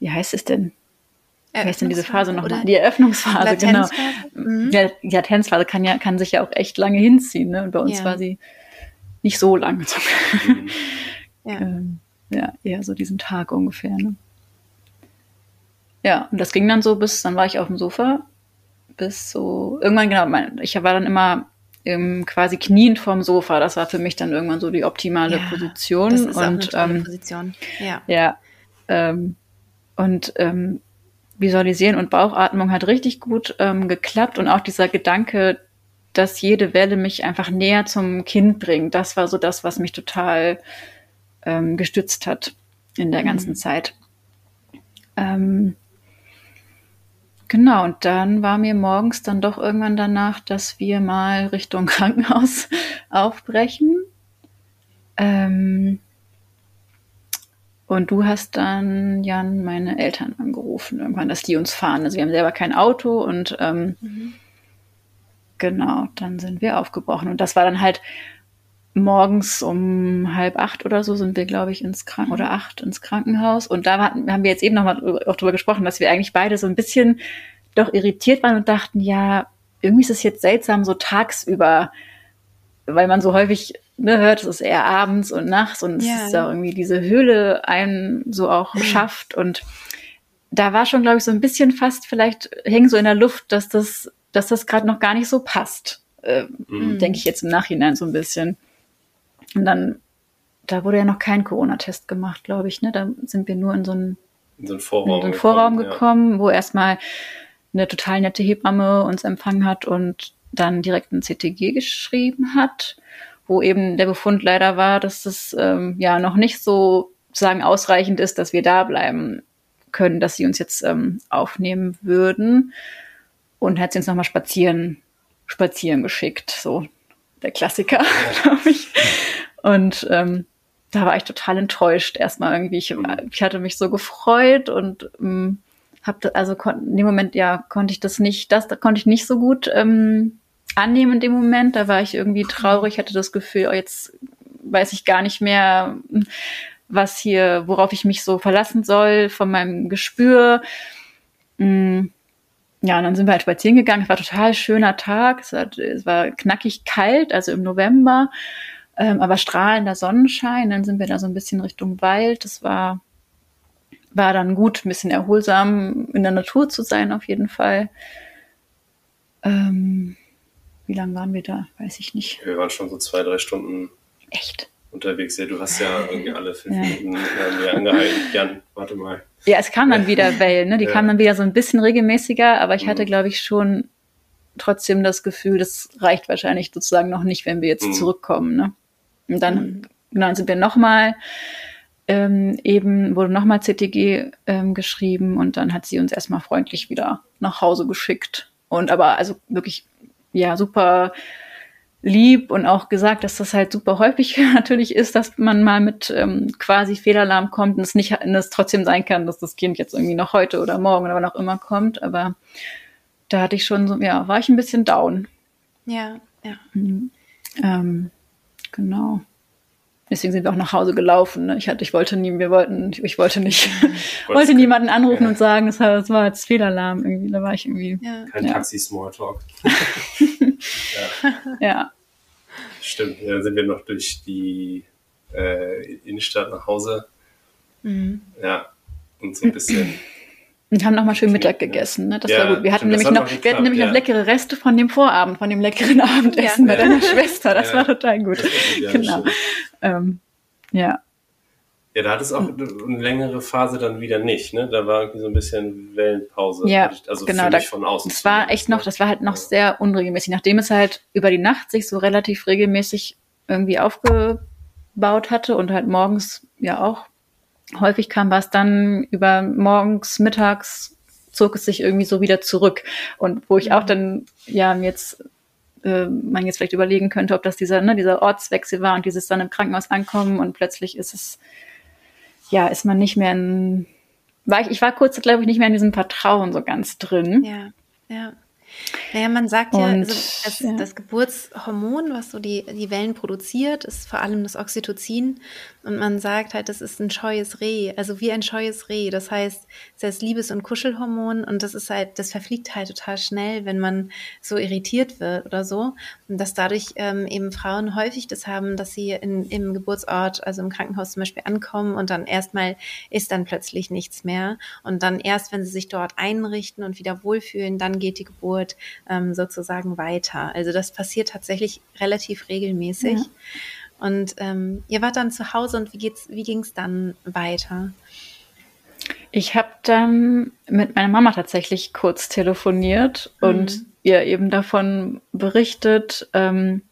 wie heißt es denn? Wie heißt denn diese Phase nochmal? Die Eröffnungsphase, genau. Mhm. Ja, die Latenzphase kann ja, kann sich ja auch echt lange hinziehen, ne? Und bei uns ja. war sie nicht so lang. Mhm. ja. (laughs) Ähm, ja, eher so diesen Tag ungefähr, ne? Ja, und das ging dann so bis, dann war ich auf dem Sofa, bis so, irgendwann, genau, mein, ich war dann immer ähm, quasi kniend vorm Sofa. Das war für mich dann irgendwann so die optimale ja, Position. Das ist und, eine ähm, Position. Ja. Ja. Ähm, und ähm, Visualisieren und Bauchatmung hat richtig gut ähm, geklappt und auch dieser Gedanke, dass jede Welle mich einfach näher zum Kind bringt. Das war so das, was mich total ähm, gestützt hat in der ganzen mhm. Zeit. Ähm, Genau, und dann war mir morgens dann doch irgendwann danach, dass wir mal Richtung (laughs) Krankenhaus aufbrechen. Ähm, und du hast dann, Jan, meine Eltern angerufen, irgendwann, dass die uns fahren. Also wir haben selber kein Auto und ähm, mhm. genau, dann sind wir aufgebrochen. Und das war dann halt morgens um halb acht oder so sind wir, glaube ich, ins Kranken oder acht ins Krankenhaus. Und da hatten, haben wir jetzt eben nochmal auch drüber gesprochen, dass wir eigentlich beide so ein bisschen doch irritiert waren und dachten, ja, irgendwie ist es jetzt seltsam, so tagsüber, weil man so häufig ne, hört, es ist eher abends und nachts und es Ja. ist da irgendwie diese Höhle einen so auch schafft. Und da war schon, glaube ich, so ein bisschen fast vielleicht hängen so in der Luft, dass das, dass das gerade noch gar nicht so passt. Äh, Mhm. Denke ich jetzt im Nachhinein so ein bisschen. Und dann, da wurde ja noch kein Corona-Test gemacht, glaube ich. Ne? Da sind wir nur in so einen In so einen in Vorraum, so einen Vorraum ja. gekommen, wo erstmal eine total nette Hebamme uns empfangen hat und dann direkt ein CTG geschrieben hat, wo eben der Befund leider war, dass das ähm, ja noch nicht so sagen ausreichend ist, dass wir da bleiben können, dass sie uns jetzt ähm, aufnehmen würden und hat sie uns nochmal spazieren spazieren geschickt, so der Klassiker, (laughs) glaube ich. Und ähm, da war ich total enttäuscht erstmal irgendwie. Ich, ich hatte mich so gefreut und ähm, habe also in dem Moment ja konnte ich das nicht, das da konnte ich nicht so gut ähm, annehmen in dem Moment. Da war ich irgendwie traurig, hatte das Gefühl, oh, jetzt weiß ich gar nicht mehr, was hier, worauf ich mich so verlassen soll von meinem Gespür. Mm, Ja, und dann sind wir halt spazieren gegangen. Es war ein total schöner Tag. Es, hat, es war knackig kalt, also im November, ähm, aber strahlender Sonnenschein. Dann sind wir da so ein bisschen Richtung Wald. Das war, war dann gut, ein bisschen erholsam in der Natur zu sein, auf jeden Fall. Ähm, wie lange waren wir da? Weiß ich nicht. Wir waren schon so zwei, drei Stunden Echt? unterwegs. Ja, du hast ja irgendwie alle fünf Ja. Minuten wir angehalten. Jan, warte mal. Ja, es kam dann wieder Wellen, ne? Die Ja. kamen dann wieder so ein bisschen regelmäßiger, aber ich hatte, Mhm. glaube ich, schon trotzdem das Gefühl, das reicht wahrscheinlich sozusagen noch nicht, wenn wir jetzt Mhm. zurückkommen, ne? Und dann, genau, dann sind wir nochmal, ähm, eben, wurde nochmal CTG ähm, geschrieben und dann hat sie uns erstmal freundlich wieder nach Hause geschickt. Und aber also wirklich, ja, super lieb und auch gesagt, dass das halt super häufig (laughs) natürlich ist, dass man mal mit ähm, quasi Fehlalarm kommt und es nicht und es trotzdem sein kann, dass das Kind jetzt irgendwie noch heute oder morgen oder wann auch immer kommt. Aber da hatte ich schon so, ja, war ich ein bisschen down. Ja, ja. Ähm, genau. Deswegen sind wir auch nach Hause gelaufen. Ne? Ich hatte, ich wollte nie, wir wollten, ich, ich wollte nicht, (laughs) (laughs) wollte niemanden anrufen Ja. und sagen, es war, es war jetzt Fehlalarm irgendwie. Da war ich irgendwie, ja. Kein Ja. Taxi-Smalltalk. (laughs) ja, ja, stimmt. Dann sind wir noch durch die äh, Innenstadt nach Hause. Mhm. Ja, und so ein bisschen. Und haben nochmal schön Mittag gegessen. Ne? Das Ja, war gut. Wir hatten das nämlich noch, wir hatten nämlich ja. noch leckere Reste von dem Vorabend, von dem leckeren (laughs) Abendessen Ja. bei deiner Schwester. Das Ja. war total gut. Das ideal, genau. Ähm, ja. Ja, da hat es auch eine längere Phase dann wieder nicht, ne? Da war irgendwie so ein bisschen Wellenpause. Ja, also genau, für da- von außen. Es war echt noch, ne? das war halt noch Ja. sehr unregelmäßig. Nachdem es halt über die Nacht sich so relativ regelmäßig irgendwie aufgebaut hatte und halt morgens ja auch häufig kam, war es dann über morgens, mittags zog es sich irgendwie so wieder zurück. Und wo ich auch dann ja jetzt äh, man jetzt vielleicht überlegen könnte, ob das dieser, ne, dieser Ortswechsel war und dieses dann im Krankenhaus ankommen und plötzlich ist es, ja, ist man nicht mehr in, war ich, ich war kurz, glaube ich, nicht mehr in diesem Vertrauen so ganz drin. Ja, ja. Naja, man sagt ja, also das, ja. das Geburtshormon, was so die, die Wellen produziert, ist vor allem das Oxytocin. Und man sagt halt, das ist ein scheues Reh, also wie ein scheues Reh. Das heißt, es ist Liebes- und Kuschelhormon und das ist halt, das verfliegt halt total schnell, wenn man so irritiert wird oder so. Und dass dadurch ähm, eben Frauen häufig das haben, dass sie in, im Geburtsort, also im Krankenhaus zum Beispiel ankommen und dann erstmal ist dann plötzlich nichts mehr. Und dann erst, wenn sie sich dort einrichten und wieder wohlfühlen, dann geht die Geburt ähm, sozusagen weiter. Also das passiert tatsächlich relativ regelmäßig. Ja. Und ähm, ihr wart dann zu Hause und wie geht's, wie ging's dann weiter? Ich habe dann mit meiner Mama tatsächlich kurz telefoniert und Mhm. ihr eben davon berichtet. Ähm,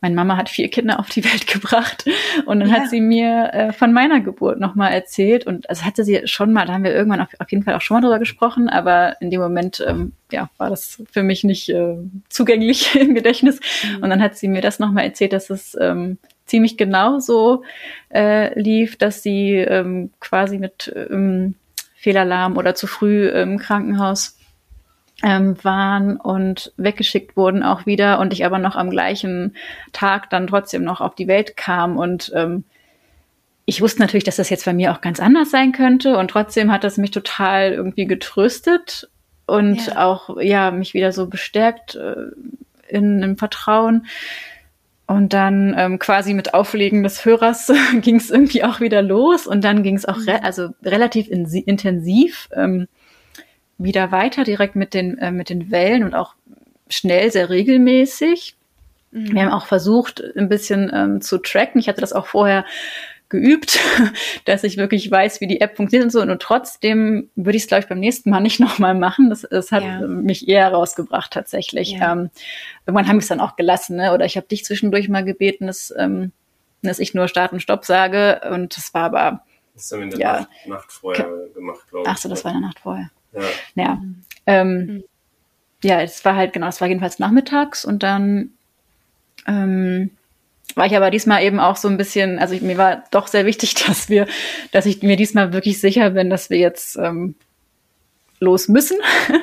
meine Mama hat vier Kinder auf die Welt (laughs) gebracht und dann Ja. hat sie mir äh, von meiner Geburt nochmal erzählt und das hatte sie schon mal, da haben wir irgendwann auf, auf jeden Fall auch schon mal drüber gesprochen, aber in dem Moment ähm, ja, war das für mich nicht äh, zugänglich (laughs) im Gedächtnis und dann hat sie mir das nochmal erzählt, dass es ähm, ziemlich genau so äh, lief, dass sie ähm, quasi mit ähm, Fehlalarm oder zu früh im Krankenhaus ähm, waren und weggeschickt wurden auch wieder und ich aber noch am gleichen Tag dann trotzdem noch auf die Welt kam und ähm, ich wusste natürlich, dass das jetzt bei mir auch ganz anders sein könnte und trotzdem hat das mich total irgendwie getröstet und ja. auch ja mich wieder so bestärkt äh, in einem Vertrauen. Und dann ähm, quasi mit Auflegen des Hörers (laughs) ging es irgendwie auch wieder los und dann ging es auch re mhm. also relativ in intensiv ähm, wieder weiter, direkt mit den, äh, mit den Wellen und auch schnell, sehr regelmäßig. Mhm. Wir haben auch versucht, ein bisschen ähm, zu tracken. Ich hatte das auch vorher geübt, (laughs) dass ich wirklich weiß, wie die App funktioniert und so. Und trotzdem würde ich es, glaube ich, beim nächsten Mal (laughs) nicht nochmal machen. Das, das hat ja. mich eher rausgebracht tatsächlich. Ja. Ähm, irgendwann habe ich es dann auch gelassen, ne? Oder ich habe dich zwischendurch mal gebeten, dass, ähm, dass ich nur Start und Stopp sage. Und das war aber. Das haben wir in der ja, Nacht, Nacht vorher gemacht, glaube ich. Ach so, das war in der Nacht vorher. Ja. Ja, ähm, ja es war halt, genau, es war jedenfalls nachmittags und dann ähm, war ich aber diesmal eben auch so ein bisschen, also ich, mir war doch sehr wichtig, (laughs) dass wir, dass ich mir diesmal wirklich sicher bin, dass wir jetzt ähm, los müssen. (laughs)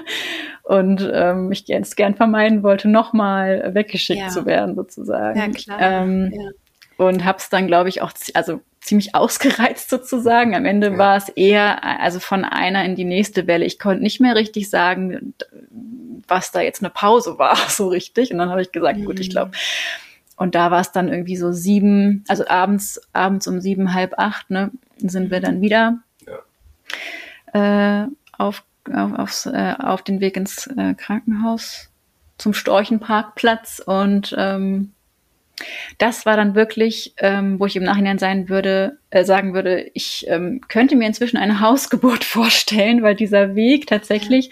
Und ähm, ich es gern vermeiden wollte, nochmal weggeschickt ja. zu werden, sozusagen. Ja, klar. Ähm, ja. Und habe es dann, glaube ich, auch also ziemlich (laughs) ausgereizt sozusagen. Am Ende ja. war es eher, also von einer in die nächste Welle. Ich konnte nicht mehr richtig sagen, was da jetzt eine Pause war, (laughs) so richtig. Und dann habe ich gesagt, mhm. gut, ich glaube, und da war es dann irgendwie so sieben, also abends, abends um sieben, halb acht, ne, sind wir dann wieder ja. äh, auf, auf, aufs, äh, auf den Weg ins äh, Krankenhaus zum Storchenparkplatz und ähm, das war dann wirklich, ähm, wo ich im Nachhinein sein würde, äh, sagen würde, ich ähm, könnte mir inzwischen eine (laughs) Hausgeburt vorstellen, weil dieser Weg tatsächlich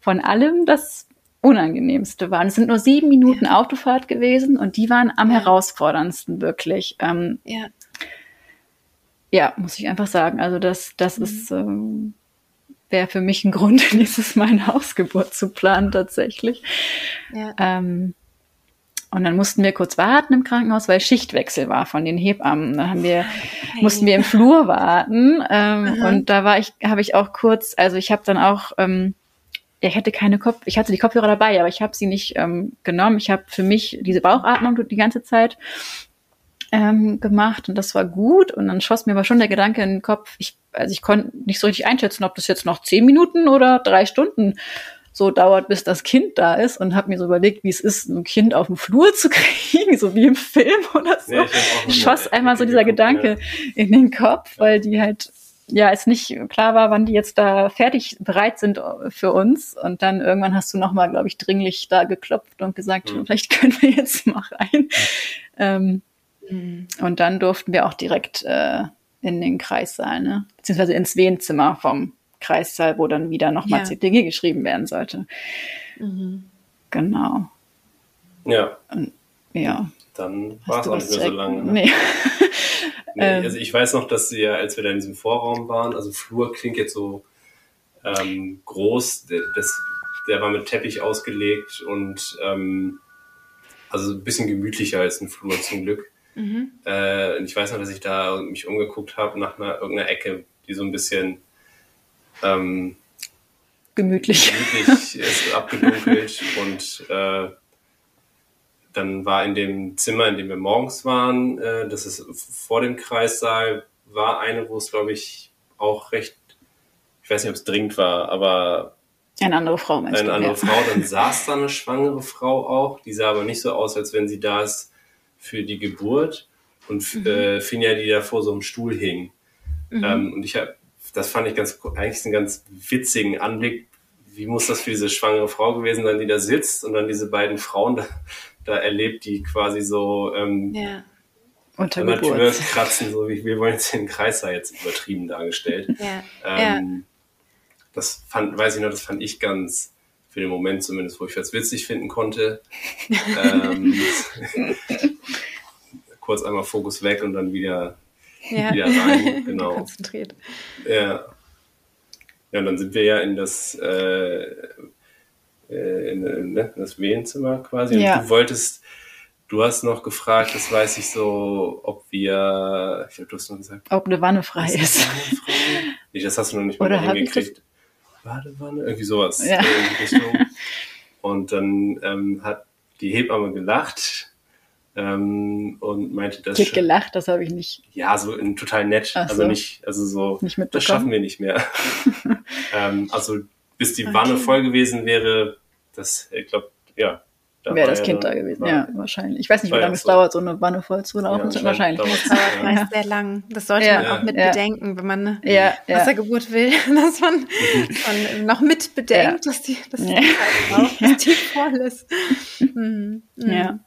von allem das unangenehmste waren. Es sind nur sieben Minuten ja. Autofahrt gewesen und die waren am ja. herausforderndsten wirklich. Ähm, ja. ja, muss ich einfach sagen. Also das, das mhm. ist ähm, wäre für mich ein Grund, (laughs) nächstes Mal eine Hausgeburt zu planen tatsächlich. Ja. Ähm, und dann mussten wir kurz warten im Krankenhaus, weil Schichtwechsel war von den Hebammen. Dann haben wir, hey. mussten wir im Flur warten. Ähm, und da war ich, habe ich auch kurz, also ich habe dann auch ähm, ich hatte keine Kopf, ich hatte die Kopfhörer dabei, aber ich habe sie nicht ähm, genommen. Ich habe für mich diese Bauchatmung die ganze Zeit ähm, gemacht und das war gut. Und dann schoss mir aber schon der Gedanke in den Kopf, ich, also ich konnte nicht so richtig einschätzen, ob das jetzt noch zehn Minuten oder drei Stunden so dauert, bis das Kind da ist und habe mir so überlegt, wie es ist, ein Kind auf dem Flur zu (laughs) kriegen, so wie im Film oder so. Ja, schoss einmal so dieser Gedanke ja. in den Kopf, weil die halt ja, es nicht klar war, wann die jetzt da fertig bereit sind für uns. Und dann irgendwann hast du nochmal, glaube ich, dringlich da geklopft und gesagt, mhm. vielleicht können wir jetzt mal rein. Ähm, mhm. Und dann durften wir auch direkt äh, in den Kreissaal, ne? beziehungsweise ins Wehenzimmer vom Kreissaal, wo dann wieder nochmal ja. CTG geschrieben werden sollte. Mhm. Genau. Ja. Ja. Dann war es auch nicht mehr so lange. Ne? Nee. Nee, (laughs) ähm, also ich weiß noch, dass wir, als wir da in diesem Vorraum waren, also Flur klingt jetzt so ähm, groß, das, der war mit Teppich ausgelegt und ähm, also ein bisschen gemütlicher als ein Flur zum Glück. Mhm. Äh, und ich weiß noch, dass ich da mich umgeguckt habe nach einer irgendeiner Ecke, die so ein bisschen ähm, gemütlich. gemütlich (laughs) ist, abgedunkelt und äh, dann war in dem Zimmer, in dem wir morgens waren, äh, das ist vor dem Kreissaal, war eine, wo es, glaube ich, auch recht, ich weiß nicht, ob es dringend war, aber eine andere Frau, meinst Eine du, andere ja. Frau, dann (laughs) saß da eine schwangere Frau auch, die sah aber nicht so aus, als wenn sie da ist für die Geburt und mhm. äh, Finja, die da vor so einem Stuhl hing. Mhm. Ähm, und ich habe, das fand ich ganz, eigentlich einen ganz witzigen Anblick. Wie muss das für diese schwangere Frau gewesen sein, die da sitzt und dann diese beiden Frauen da da erlebt, die quasi so ähm, ja. unter Tür kratzen, so wie wir wollen jetzt den Kreis da jetzt übertrieben dargestellt. Ja. Ähm, ja. Das fand, weiß ich noch, das fand ich ganz für den Moment zumindest, wo ich es witzig finden konnte. (laughs) ähm, kurz einmal Fokus weg und dann wieder, (laughs) ja. wieder rein. (laughs) Genau. Konzentriert. Ja. Ja, und dann sind wir ja in das äh, äh, in, in, ne, das Wehenzimmer quasi. Ja. Und du wolltest, du hast noch gefragt, das weiß ich so, ob wir, ich habe das noch gesagt. Ob eine Wanne frei ist. Wanne frei? (laughs) Nee, das hast du noch nicht mal Oder hingekriegt. Badewanne, irgendwie sowas ja. in. Und dann ähm, hat die Hebamme gelacht ähm, und meinte, das. Die hat gelacht, das habe ich nicht. Ja, so in, total nett. Ach also nicht, also so, nicht das schaffen wir nicht mehr. (laughs) ähm, also bis die okay. Wanne voll gewesen wäre, das, ich glaube, ja, wäre das Kind da gewesen. Ja, wahrscheinlich. Ich weiß nicht, wie lange es dauert, so eine Wanne voll zu laufen. Ja, wahrscheinlich. Das dauert meist sehr lang. Das sollte ja, man auch mit bedenken, wenn man eine Wassergeburt will, (laughs) dass man, man noch mit bedenkt, dass die, dass die, auch, dass die voll ist. (laughs) Mhm. Ja.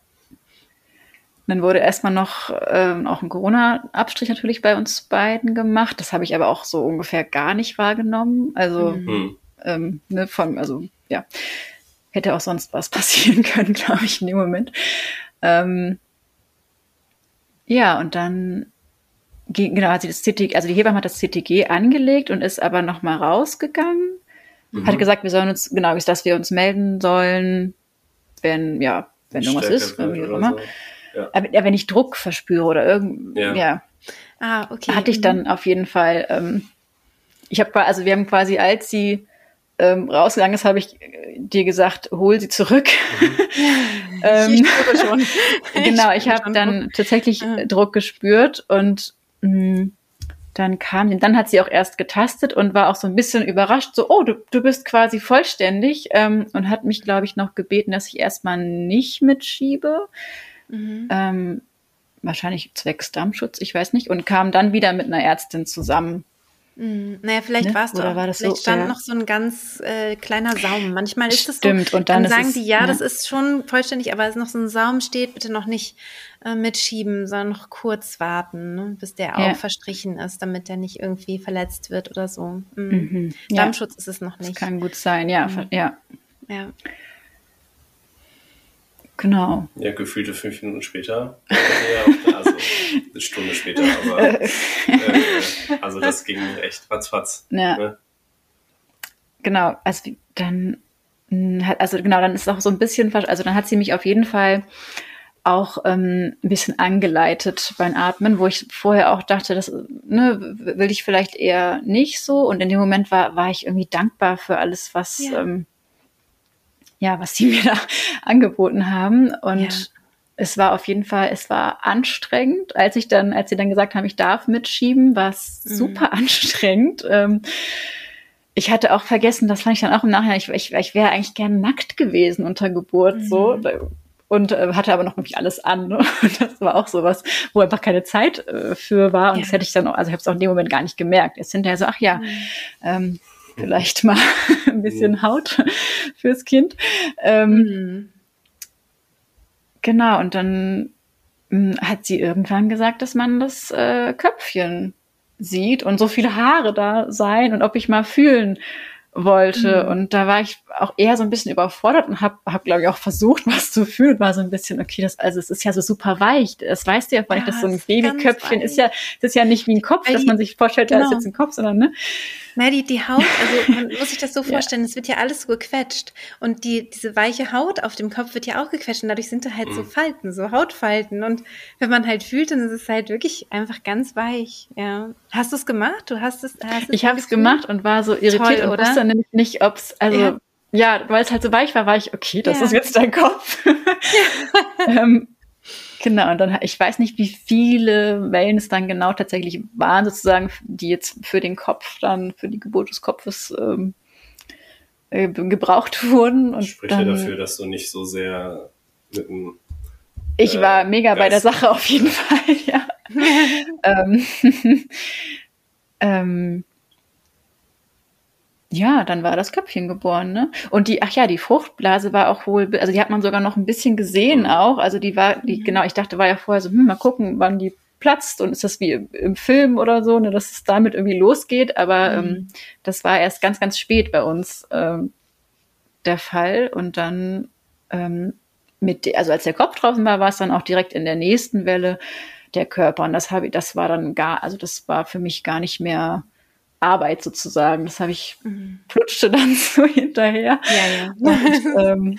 Dann wurde erstmal noch ähm, auch ein Corona-Abstrich natürlich bei uns beiden gemacht. Das habe ich aber auch so ungefähr gar nicht wahrgenommen. Also, mhm. ähm, ne, von, also ja hätte auch sonst was (laughs) passieren können, glaube ich, in dem Moment. Ähm, ja, und dann genau, hat sie das CTG, also die Hebamme hat das CTG angelegt und ist aber nochmal rausgegangen. Mhm. Hat gesagt, wir sollen uns, genau, dass wir uns melden sollen, wenn, ja, wenn irgendwas ist, irgendwie auch immer. So. Ja. Aber, ja, wenn ich Druck verspüre oder irgend, ja. ja. Ah, okay. Hatte ich dann mhm. auf jeden Fall, ähm, ich habe also wir haben quasi, als sie ähm, rausgegangen ist, habe ich dir gesagt, hol sie zurück. (laughs) ähm, ich spüre schon. (laughs) genau, ich, ich habe dann Druck. tatsächlich ja. Druck gespürt und mh, mm, dann kam sie, dann hat sie auch erst getastet und war auch so ein bisschen überrascht, so, oh, du, du bist quasi vollständig ähm, und hat mich, glaube ich, noch gebeten, dass ich erstmal nicht mitschiebe. Mhm. Ähm, wahrscheinlich zwecks Dammschutz, ich weiß nicht, und kam dann wieder mit einer Ärztin zusammen. Mhm. Naja, vielleicht ne? war es doch. War das vielleicht so, stand ja. noch so ein ganz äh, kleiner Saum. Manchmal ist es so. Stimmt. Und dann, dann sagen die, ja, ja, das ist schon vollständig, aber es noch so ein Saum steht, bitte noch nicht äh, mitschieben, sondern noch kurz warten, ne, bis der ja. auch verstrichen ist, damit der nicht irgendwie verletzt wird oder so. Mhm. Mhm. Dammschutz ist es noch nicht. Das kann gut sein, ja. Mhm. Ja. ja. Genau. Ja, gefühlte fünf Minuten später. Ja, also eine Stunde später, aber äh, also das ging echt ratzfatz. Ja. Ne? Genau, also dann hm, hat, also genau, dann ist auch so ein bisschen, also dann hat sie mich auf jeden Fall auch ähm, ein bisschen angeleitet beim Atmen, wo ich vorher auch dachte, das ne, will ich vielleicht eher nicht so. Und in dem Moment war, war ich irgendwie dankbar für alles, was ja. ähm, ja, was sie (laughs) mir da angeboten haben. Und ja. es war auf jeden Fall, es war anstrengend. Als ich dann, als sie dann gesagt haben, ich darf mitschieben, war es mhm. super (laughs) anstrengend. Ähm, ich hatte auch vergessen, das fand ich dann auch im Nachhinein, ich, ich, ich wäre eigentlich gern nackt gewesen unter Geburt, mhm. so. Und äh, hatte aber noch wirklich alles an. Ne? (laughs) Und das war auch sowas, wo einfach keine Zeit äh, für war. Und ja. das hätte ich dann auch, also ich habe es auch in dem Moment gar nicht gemerkt. Jetzt hinterher so, ach ja, mhm. ähm, vielleicht mal (laughs) ein bisschen mhm. Haut fürs Kind. Ähm, mhm. Genau, und dann hm, hat sie irgendwann gesagt, dass man das äh, Köpfchen sieht und so viele Haare da seien und ob ich mal fühlen wollte. Mhm. Und da war ich auch eher so ein bisschen überfordert und habe, hab, glaube ich, auch versucht, (laughs) was zu fühlen. War so ein bisschen, okay, das, also es ist ja so super weich. Das weißt du ja vielleicht, ja, dass so ein Babyköpfchen ist ja, das ist ja nicht wie ein Kopf, Weil dass man sich vorstellt, genau. da ist genau. jetzt ein Kopf, sondern, ne? Na, die, die Haut, also (laughs) man muss sich das so vorstellen, es wird ja alles so gequetscht. Und die, diese weiche Haut auf dem Kopf wird ja auch gequetscht. Und dadurch sind da halt mhm. so Falten, so Hautfalten. Und wenn man halt fühlt, dann ist es halt wirklich einfach ganz weich. Ja. Hast du es gemacht? Du hast es. Hast ich habe es gemacht und war so irritiert Toll, und wusste nämlich nicht, ob es, also ja. ja. weil es halt so weich war, war ich, okay, das ja. ist jetzt dein Kopf. (laughs) (laughs) ähm, Genau, und dann, ich weiß nicht, wie viele Wellen es dann genau tatsächlich waren, sozusagen, die jetzt für den Kopf dann, für die Geburt des Kopfes ähm, äh, gebraucht wurden. Und Spricht dann, ja dafür, dass du nicht so sehr mit dem Ich äh, war mega Geist bei der Sache auf jeden (laughs) Fall, ja. (laughs) ähm, (laughs) ähm, ja, dann war das Köpfchen geboren, ne? Und die, ach ja, die Fruchtblase war auch wohl, also die hat man sogar noch ein bisschen gesehen mhm. auch. Also die war, die, mhm. genau, ich dachte, war ja vorher so, hm, mal gucken, wann die platzt und ist das wie im, Film oder so, ne, dass es damit irgendwie losgeht. Aber mhm. ähm, das war erst ganz, ganz spät bei uns ähm, der Fall. Und dann ähm, mit, also als der Kopf draußen war, war es dann auch direkt in der nächsten Welle der Körper. Und das habe ich, das war dann gar, also das war für mich gar nicht mehr Arbeit sozusagen. Das habe ich, mhm. flutschte dann (laughs) so hinterher. Ja, ja. Und, ähm,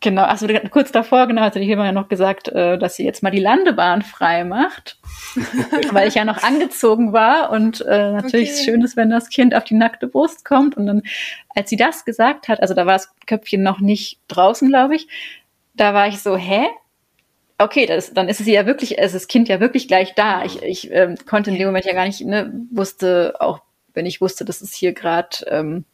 Genau, also kurz davor, genau, hatte die Hilma ja noch gesagt, äh, dass sie jetzt mal die Landebahn frei macht, (laughs) weil ich ja noch angezogen war und äh, natürlich okay. schön ist, wenn das Kind auf die nackte Brust kommt und dann, als sie das gesagt hat, also da war das Köpfchen noch nicht draußen, glaube ich, da war ich so, hä? Okay, das, dann ist es ja wirklich, ist das Kind ja wirklich gleich da. Ich, ich ähm, konnte in dem Moment ja gar nicht, ne, wusste auch, wenn ich wusste, das ist hier gerade ähm,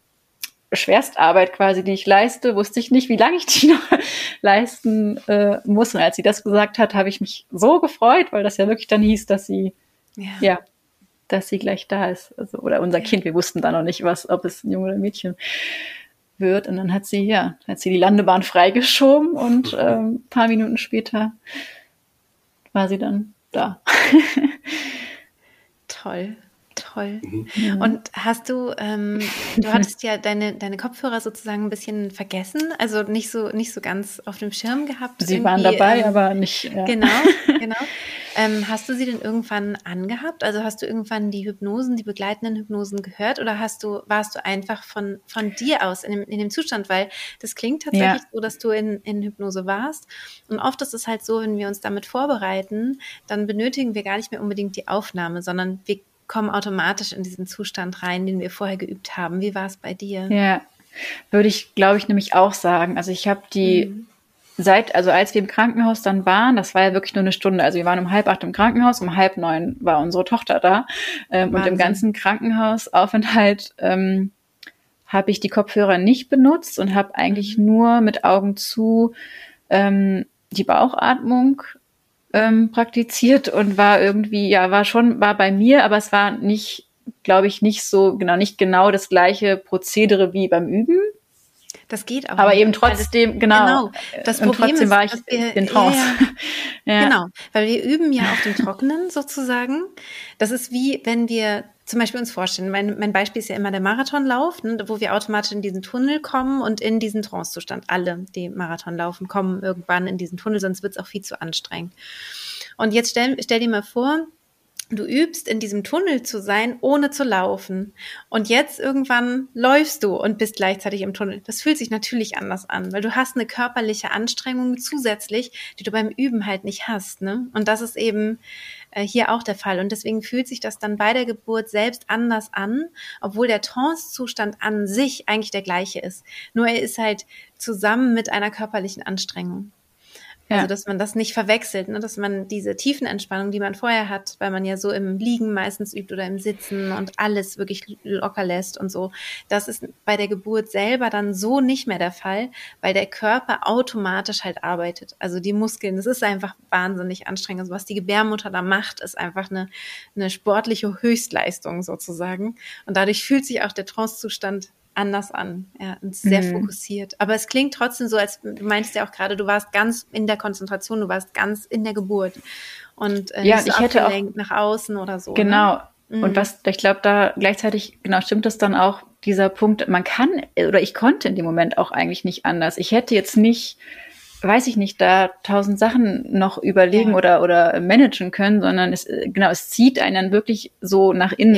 Schwerstarbeit quasi, die ich leiste, wusste ich nicht, wie lange ich die (laughs) noch leisten äh, muss. Und als sie das gesagt hat, habe ich mich so gefreut, weil das ja wirklich dann hieß, dass sie, ja, ja dass sie gleich da ist. Also, oder unser ja. Kind, wir wussten da noch nicht, was, ob es ein Junge oder ein Mädchen wird. Und dann hat sie, ja, hat sie die Landebahn freigeschoben und (laughs) ähm, paar Minuten später war sie dann da. Toll toll. Mhm. Und hast du, ähm, du (laughs) hattest ja deine, deine Kopfhörer sozusagen ein bisschen vergessen, also nicht so, nicht so ganz auf dem Schirm gehabt. Sie waren dabei, ähm, aber nicht. Ja. Genau, (laughs) genau. Ähm, hast du sie denn irgendwann angehabt? Also hast du irgendwann die Hypnosen, die begleitenden Hypnosen gehört oder hast du, warst du einfach von, von dir aus in dem, in dem Zustand? Weil das klingt tatsächlich ja. so, dass du in, in Hypnose warst. Und oft ist es halt so, wenn wir uns damit vorbereiten, dann benötigen wir gar nicht mehr unbedingt die Aufnahme, sondern wir kommen automatisch in diesen Zustand rein, den wir vorher geübt haben. Wie war es bei dir? Ja, würde ich, glaube ich, nämlich auch sagen. Also ich habe die mhm. seit, also als wir im Krankenhaus dann waren, das war ja wirklich nur eine Stunde. Also wir waren um halb acht im Krankenhaus, um halb neun war unsere Tochter da. Ähm, und im ganzen Krankenhausaufenthalt ähm, habe ich die Kopfhörer nicht benutzt und habe eigentlich mhm. nur mit Augen zu ähm, die Bauchatmung ähm, praktiziert und war irgendwie, ja, war schon, war bei mir, aber es war nicht, glaube ich, nicht so, genau, nicht genau das gleiche Prozedere wie beim Üben. Das geht auch. Aber nicht, eben trotzdem, genau. genau. Das und Problem trotzdem ist, war ich wir, in Trance. Ja, (laughs) ja. Genau, weil wir üben ja auf dem Trockenen sozusagen. Das ist wie, wenn wir zum Beispiel uns vorstellen, mein, mein Beispiel ist ja immer der Marathonlauf, ne, wo wir automatisch in diesen Tunnel kommen und in diesen Trancezustand. Alle, die Marathon laufen, kommen irgendwann in diesen Tunnel, sonst wird es auch viel zu anstrengend. Und jetzt stell, stell dir mal vor, du übst in diesem Tunnel zu sein, ohne zu laufen. Und jetzt irgendwann läufst du und bist gleichzeitig im Tunnel. Das fühlt sich natürlich anders an, weil du hast eine körperliche Anstrengung zusätzlich, die du beim Üben halt nicht hast. Ne? Und das ist eben äh, hier auch der Fall. Und deswegen fühlt sich das dann bei der Geburt selbst anders an, obwohl der Trance-Zustand an sich eigentlich der gleiche ist. Nur er ist halt zusammen mit einer körperlichen Anstrengung. Ja. Also, dass man das nicht verwechselt, ne? dass man diese tiefen Entspannung, die man vorher hat, weil man ja so im Liegen meistens übt oder im Sitzen und alles wirklich locker lässt und so, das ist bei der Geburt selber dann so nicht mehr der Fall, weil der Körper automatisch halt arbeitet. Also die Muskeln, das ist einfach wahnsinnig anstrengend. Also was die Gebärmutter da macht, ist einfach eine, eine sportliche Höchstleistung sozusagen. Und dadurch fühlt sich auch der Trancezustand anders an, ja, und sehr mhm. fokussiert. Aber es klingt trotzdem so, als du meinst ja auch gerade, du warst ganz in der Konzentration, du warst ganz in der Geburt und äh, ja, ich hätte auch nach außen oder so. Ne? Genau. Ne? Und mhm. was, ich glaube, da gleichzeitig genau stimmt es dann auch dieser Punkt. Man kann oder ich konnte in dem Moment auch eigentlich nicht anders. Ich hätte jetzt nicht weiß ich nicht, da tausend Sachen noch überlegen ja. oder, oder managen können, sondern es, genau, es zieht einen dann wirklich so nach innen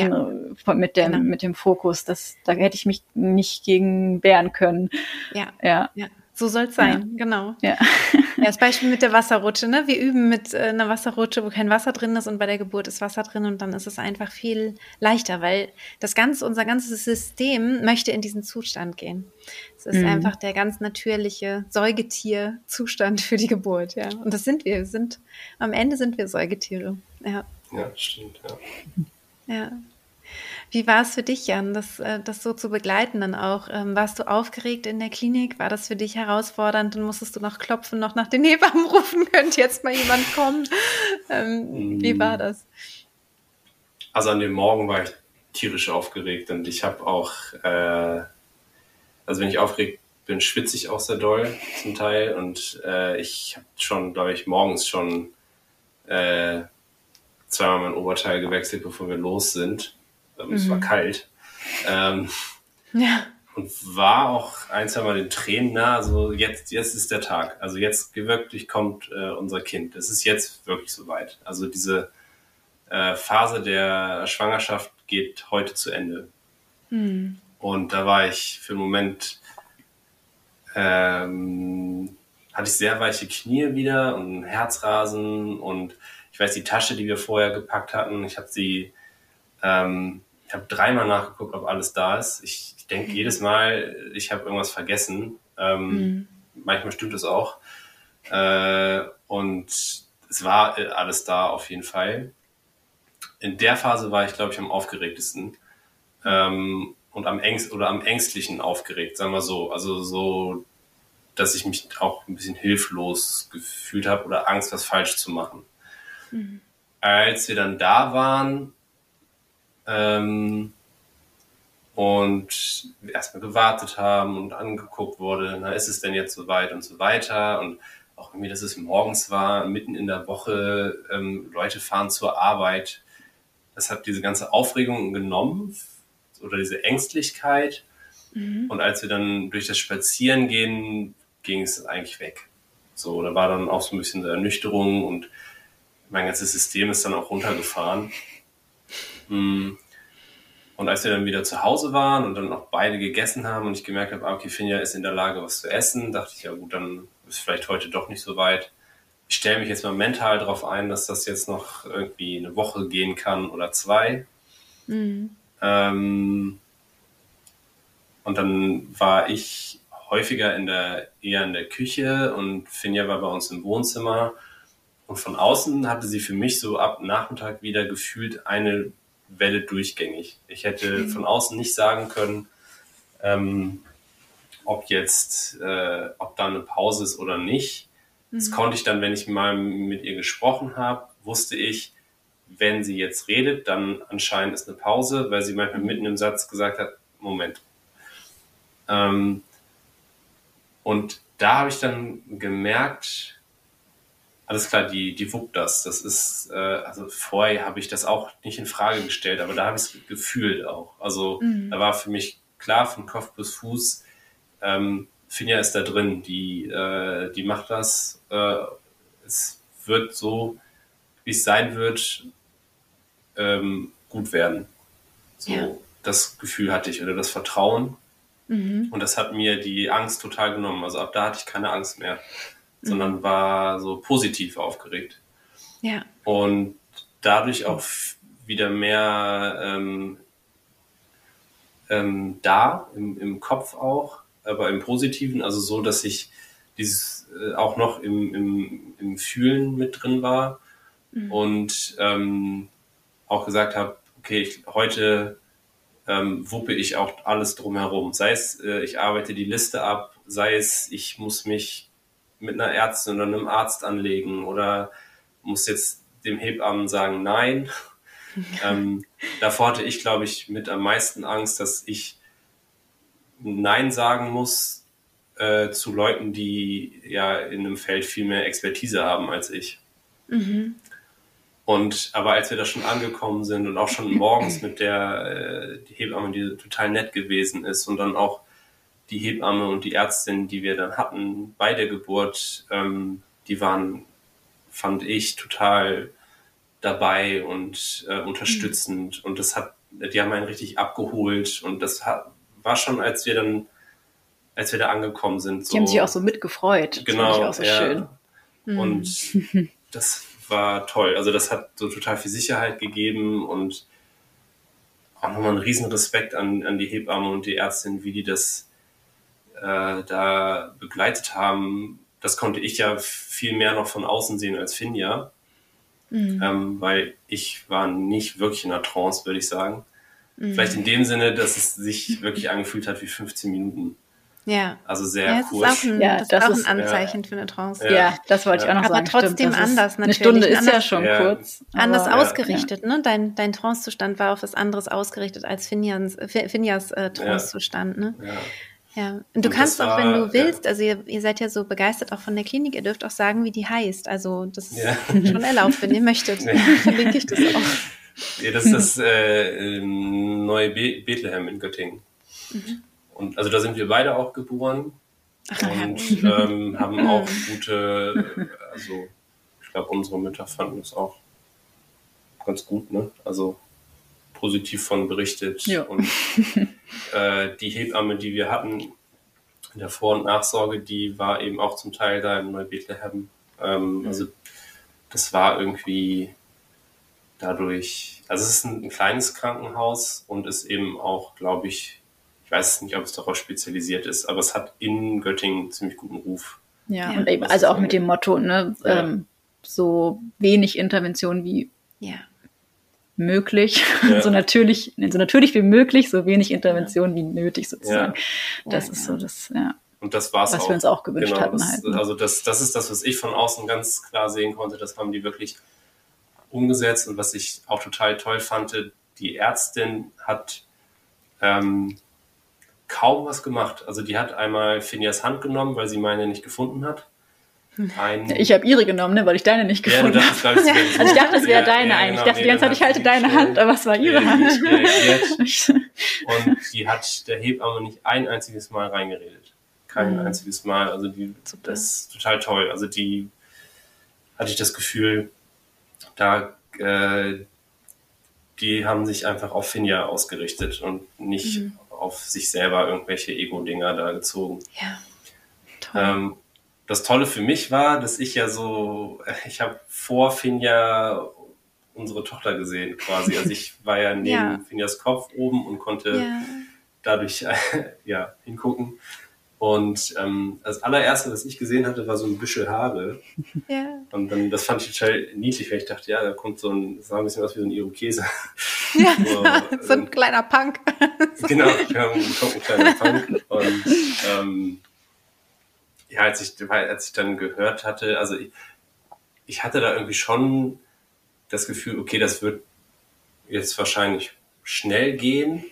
ja. mit dem, genau. mit dem Fokus. Das, da hätte ich mich nicht gegen wehren können. Ja. Ja. ja. So soll es sein, ja. genau. Ja. (laughs) ja. Das Beispiel mit der Wasserrutsche, ne? Wir üben mit äh, einer Wasserrutsche, wo kein Wasser drin ist und bei der Geburt ist Wasser drin und dann ist es einfach viel leichter, weil das ganze, unser ganzes System möchte in diesen Zustand gehen. Es ist mhm. einfach der ganz natürliche Säugetierzustand für die Geburt, ja. Und das sind wir. wir sind, am Ende sind wir Säugetiere. Ja. Ja, stimmt, ja. Ja. Wie war es für dich, Jan, das, äh, das so zu begleiten dann auch? Ähm, warst du aufgeregt in der Klinik? War das für dich herausfordernd? Dann musstest du noch klopfen, noch nach den Hebammen (laughs) rufen, könnte jetzt mal jemand kommen? Ähm, wie war das? Also an dem Morgen war ich tierisch aufgeregt und ich habe auch, äh, also wenn ich aufgeregt bin, schwitze ich auch sehr doll zum Teil und äh, ich habe schon, glaube ich, morgens schon äh, zweimal mein Oberteil gewechselt, bevor wir los sind mhm. Es war mhm. kalt. Ähm, ja. Und war auch ein, zwei Mal den Tränen nah. Also jetzt, jetzt ist der Tag. Also jetzt wirklich kommt äh, unser Kind. Es ist jetzt wirklich soweit. Also diese äh, Phase der Schwangerschaft geht heute zu Ende. Mhm. Und da war ich für einen Moment ähm, hatte ich sehr weiche Knie wieder und Herzrasen und ich weiß, die Tasche, die wir vorher gepackt hatten, ich habe sie, ähm, ich habe dreimal nachgeguckt, ob alles da ist. Ich, ich denke jedes Mal, ich habe irgendwas vergessen. Ähm, mhm. Manchmal stimmt es auch. Äh, und es war äh, alles da auf jeden Fall. In der Phase war ich, glaube ich, am aufgeregtesten ähm, und am ängst oder am ängstlichen aufgeregt, sagen wir so. Also so, dass ich mich auch ein bisschen hilflos gefühlt habe oder Angst, was falsch zu machen. Mhm. Als wir dann da waren ähm, und erstmal gewartet haben und angeguckt wurde, na, ist es denn jetzt soweit und so weiter und auch irgendwie, dass es morgens war, mitten in der Woche, ähm, Leute fahren zur Arbeit. Das hat diese ganze Aufregung genommen oder diese Ängstlichkeit. Mhm. Und als wir dann durch das Spazieren gehen, ging es eigentlich weg. So, da war dann auch so ein bisschen Ernüchterung und mein ganzes System ist dann auch runtergefahren. Und als wir dann wieder zu Hause waren und dann auch beide gegessen haben und ich gemerkt habe, ah, okay, Finja ist in der Lage, was zu essen, dachte ich, ja gut, dann ist vielleicht heute doch nicht so weit. Ich stelle mich jetzt mal mental darauf ein, dass das jetzt noch irgendwie eine Woche gehen kann oder zwei. Mhm. Ähm, und dann war ich häufiger in der, eher in der Küche und Finja war bei uns im Wohnzimmer. Und von außen hatte sie für mich so ab Nachmittag wieder gefühlt eine Welle durchgängig. Ich hätte mhm. von außen nicht sagen können, ähm, ob jetzt, äh, ob da eine Pause ist oder nicht. Mhm. Das konnte ich dann, wenn ich mal mit ihr gesprochen habe, wusste ich, wenn sie jetzt redet, dann anscheinend ist eine Pause, weil sie manchmal mitten im Satz gesagt hat, Moment. Ähm, und da habe ich dann gemerkt, alles klar, die, die wuppt das. Das ist, äh, also vorher habe ich das auch nicht in Frage gestellt, aber da habe ich es gefühlt auch. Also mhm. da war für mich klar von Kopf bis Fuß, ähm, Finja ist da drin, die, äh, die macht das. Äh, es wird so, wie es sein wird, ähm, gut werden. So, ja. das Gefühl hatte ich oder das Vertrauen. Mhm. Und das hat mir die Angst total genommen. Also ab da hatte ich keine Angst mehr. Sondern war so positiv aufgeregt. Ja. Und dadurch auch wieder mehr ähm, ähm, da, im, im Kopf auch, aber im Positiven, also so, dass ich dieses äh, auch noch im, im, im Fühlen mit drin war mhm. und ähm, auch gesagt habe, okay, ich, heute ähm, wuppe ich auch alles drumherum. Sei es, äh, ich arbeite die Liste ab, sei es, ich muss mich mit einer Ärztin oder einem Arzt anlegen oder muss jetzt dem Hebammen sagen, nein. (laughs) ähm, davor hatte ich, glaube ich, mit am meisten Angst, dass ich Nein sagen muss äh, zu Leuten, die ja in einem Feld viel mehr Expertise haben als ich. Mhm. Und aber als wir da schon angekommen sind und auch schon morgens (laughs) mit der äh, die Hebamme, die total nett gewesen ist und dann auch die Hebamme und die Ärztin, die wir dann hatten bei der Geburt, ähm, die waren, fand ich, total dabei und äh, unterstützend. Mhm. Und das hat, die haben einen richtig abgeholt und das hat, war schon, als wir dann, als wir da angekommen sind. So, die haben sich auch so mitgefreut. Genau. Das ich auch so ja. schön. Und mhm. (laughs) das war toll. Also das hat so total viel Sicherheit gegeben und auch nochmal einen riesen Respekt an, an die Hebamme und die Ärztin, wie die das äh, da begleitet haben. Das konnte ich ja viel mehr noch von außen sehen als Finja, mhm. ähm, weil ich war nicht wirklich in einer Trance, würde ich sagen. Mhm. Vielleicht in dem Sinne, dass es sich wirklich angefühlt hat wie 15 Minuten. Ja. Also sehr ja, cool. Ist auch ein, ja, das, das ist auch ein Anzeichen ja. für eine Trance. Ja, das wollte ich auch noch Aber sagen. Aber trotzdem Stimmt, anders natürlich. Eine Stunde ist anders, ja schon kurz. Anders ausgerichtet, ne? Dein, dein Trancezustand war auf was anderes ausgerichtet als Finjas, Finjas äh, Trancezustand, ne? Ja. Ja, und du und kannst auch, wenn du willst, also ihr, ihr, seid ja so begeistert auch von der Klinik, ihr dürft auch sagen, wie die heißt. Also das ist ja. schon erlaubt, wenn ihr möchtet. (laughs) (laughs) Verlinke ich das auch. Ja, das ist das äh, neue Be Bethlehem in Göttingen. Mhm. Und also da sind wir beide auch geboren Ach, und ja. ähm, haben (laughs) auch gute, also ich glaube, unsere Mütter fanden es auch ganz gut, ne? Also positiv von berichtet. Ja. Und äh, die Hebamme, die wir hatten, in der Vor- und Nachsorge, die war eben auch zum Teil da in Neubethlehem. Ähm, mhm. Also das war irgendwie dadurch, also es ist ein, ein, kleines Krankenhaus und ist eben auch, glaube ich, ich weiß nicht, ob es darauf spezialisiert ist, aber es hat in Göttingen ziemlich guten Ruf. Ja, ja. und eben, also auch mit dem Motto, ne, ja. ähm, so wenig Intervention wie ja. Möglich, (laughs) so natürlich, so natürlich wie möglich, so wenig Intervention wie nötig sozusagen. Das ist so das, ja. Und das war es Was auch. wir uns auch gewünscht genau, hatten. Das, halt, ne? Also das, das ist das, was ich von außen ganz klar sehen konnte. Das haben die wirklich umgesetzt. Und was ich auch total toll fand, die Ärztin hat ähm, kaum was gemacht. Also die hat einmal Finias Hand genommen, weil sie meine nicht gefunden hat. Ein (laughs) ich habe ihre genommen, ne, weil ich deine nicht gefunden ja, habe. (laughs) Also ich dachte, es wäre ja, deine ja, eigentlich. Genau, ich dachte nee, die ganze Zeit, ich halte deine Hand, aber es war ihre Hand. (laughs) Und die hat der Hebamme nicht ein einziges Mal reingeredet kein mhm. einziges Mal. Also die, das ist total toll. Also die hatte ich das Gefühl, da äh, die haben sich einfach auf Finja ausgerichtet und nicht mhm. auf sich selber irgendwelche Ego-Dinger da gezogen. Ja. Toll. Ähm, das Tolle für mich war, dass ich ja so, (laughs) ich habe vor Finja unsere Tochter gesehen quasi. Also ich (laughs) war ja neben ja. Finjas Kopf oben und konnte ja. dadurch äh, (laughs) ja hingucken. Und ähm, das allererste, was ich gesehen hatte, war so ein Büschel Haare. Ja. Und dann, das fand ich total niedlich, weil ich dachte, ja, da kommt so ein, das sah ein bisschen aus wie so ein Irokese. Ja, so, so ein ähm, kleiner Punk. genau, ja, ein kleiner Punk. Und ähm, ja, als ich, als ich dann gehört hatte, also ich, ich hatte da irgendwie schon das Gefühl, okay, das wird jetzt wahrscheinlich schnell gehen,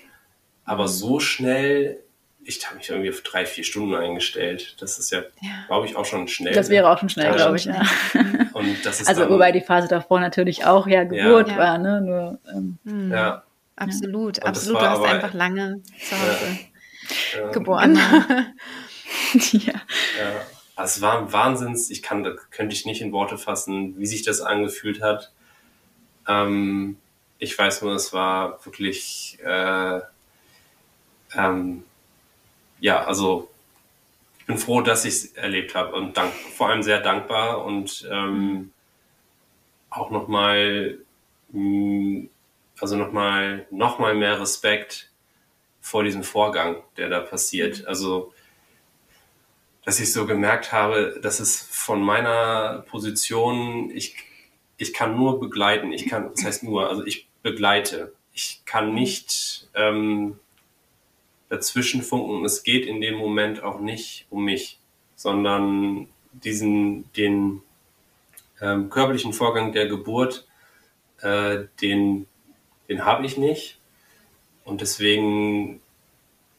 aber so schnell ich habe mich irgendwie auf drei, vier Stunden eingestellt. Das ist ja, ja. glaube ich, auch schon schnell. Das wäre auch schon schnell, glaube ich. Ja. (laughs) Und das ist also, dann, wobei die Phase davor natürlich auch ja Geburt ja. war, ne? Nur, ähm, mhm. ja. Absolut, absolut. Du hast aber, einfach lange zu Hause geboren. (laughs) (laughs) ja. ja. Also, es war ein Wahnsinns, ich kann, könnte ich nicht in Worte fassen, wie sich das angefühlt hat. Ähm, ich weiß nur, es war wirklich äh, ähm, ja, also ich bin froh, dass ich es erlebt habe und dank, vor allem sehr dankbar und ähm, auch nochmal, mm, also nochmal, nochmal mehr Respekt vor diesem Vorgang, der da passiert. Also, dass ich so gemerkt habe, dass es von meiner Position, ich, ich kann nur begleiten, ich kann, das heißt nur, also ich begleite. Ich kann nicht ähm, dazwischen funken. Es geht in dem Moment auch nicht um mich, sondern diesen, den ähm, körperlichen Vorgang der Geburt, äh, den, den habe ich nicht. Und deswegen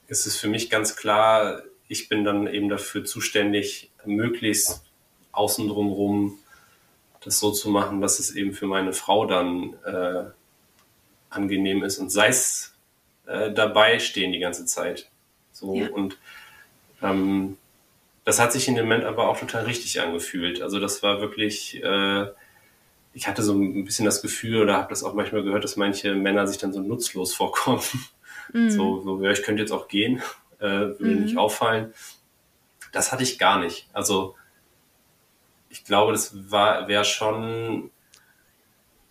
ist es für mich ganz klar, ich bin dann eben dafür zuständig, möglichst außen drumherum das so zu machen, dass es eben für meine Frau dann äh, angenehm ist. Und sei es äh, dabei stehen die ganze Zeit. So ja. und ähm, das hat sich in dem Moment aber auch total richtig angefühlt. Also das war wirklich, äh, ich hatte so ein bisschen das Gefühl oder habe das auch manchmal gehört, dass manche Männer sich dann so nutzlos vorkommen. Mhm. So, so, ja, ich könnte jetzt auch gehen, äh, würde mhm. nicht auffallen. Das hatte ich gar nicht. Also ich glaube, das war wäre schon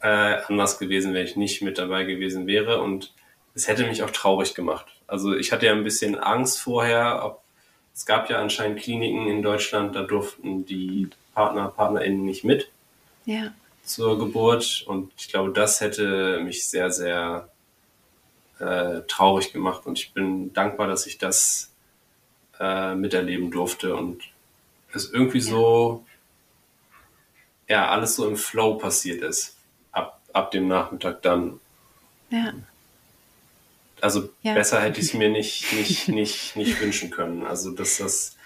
äh, anders gewesen, wenn ich nicht mit dabei gewesen wäre. Und es hätte mich auch traurig gemacht. Also ich hatte ja ein bisschen Angst vorher. Ob, es gab ja anscheinend Kliniken in Deutschland, da durften die Partner, PartnerInnen nicht mit ja. zur Geburt. Und ich glaube, das hätte mich sehr, sehr äh, traurig gemacht. Und ich bin dankbar, dass ich das äh, miterleben durfte und es irgendwie so, ja, alles so im Flow passiert ist. Ab, ab dem Nachmittag dann. Ja. Also ja. besser hätte ich es mir nicht, nicht, (laughs) nicht, nicht wünschen können. Also dass das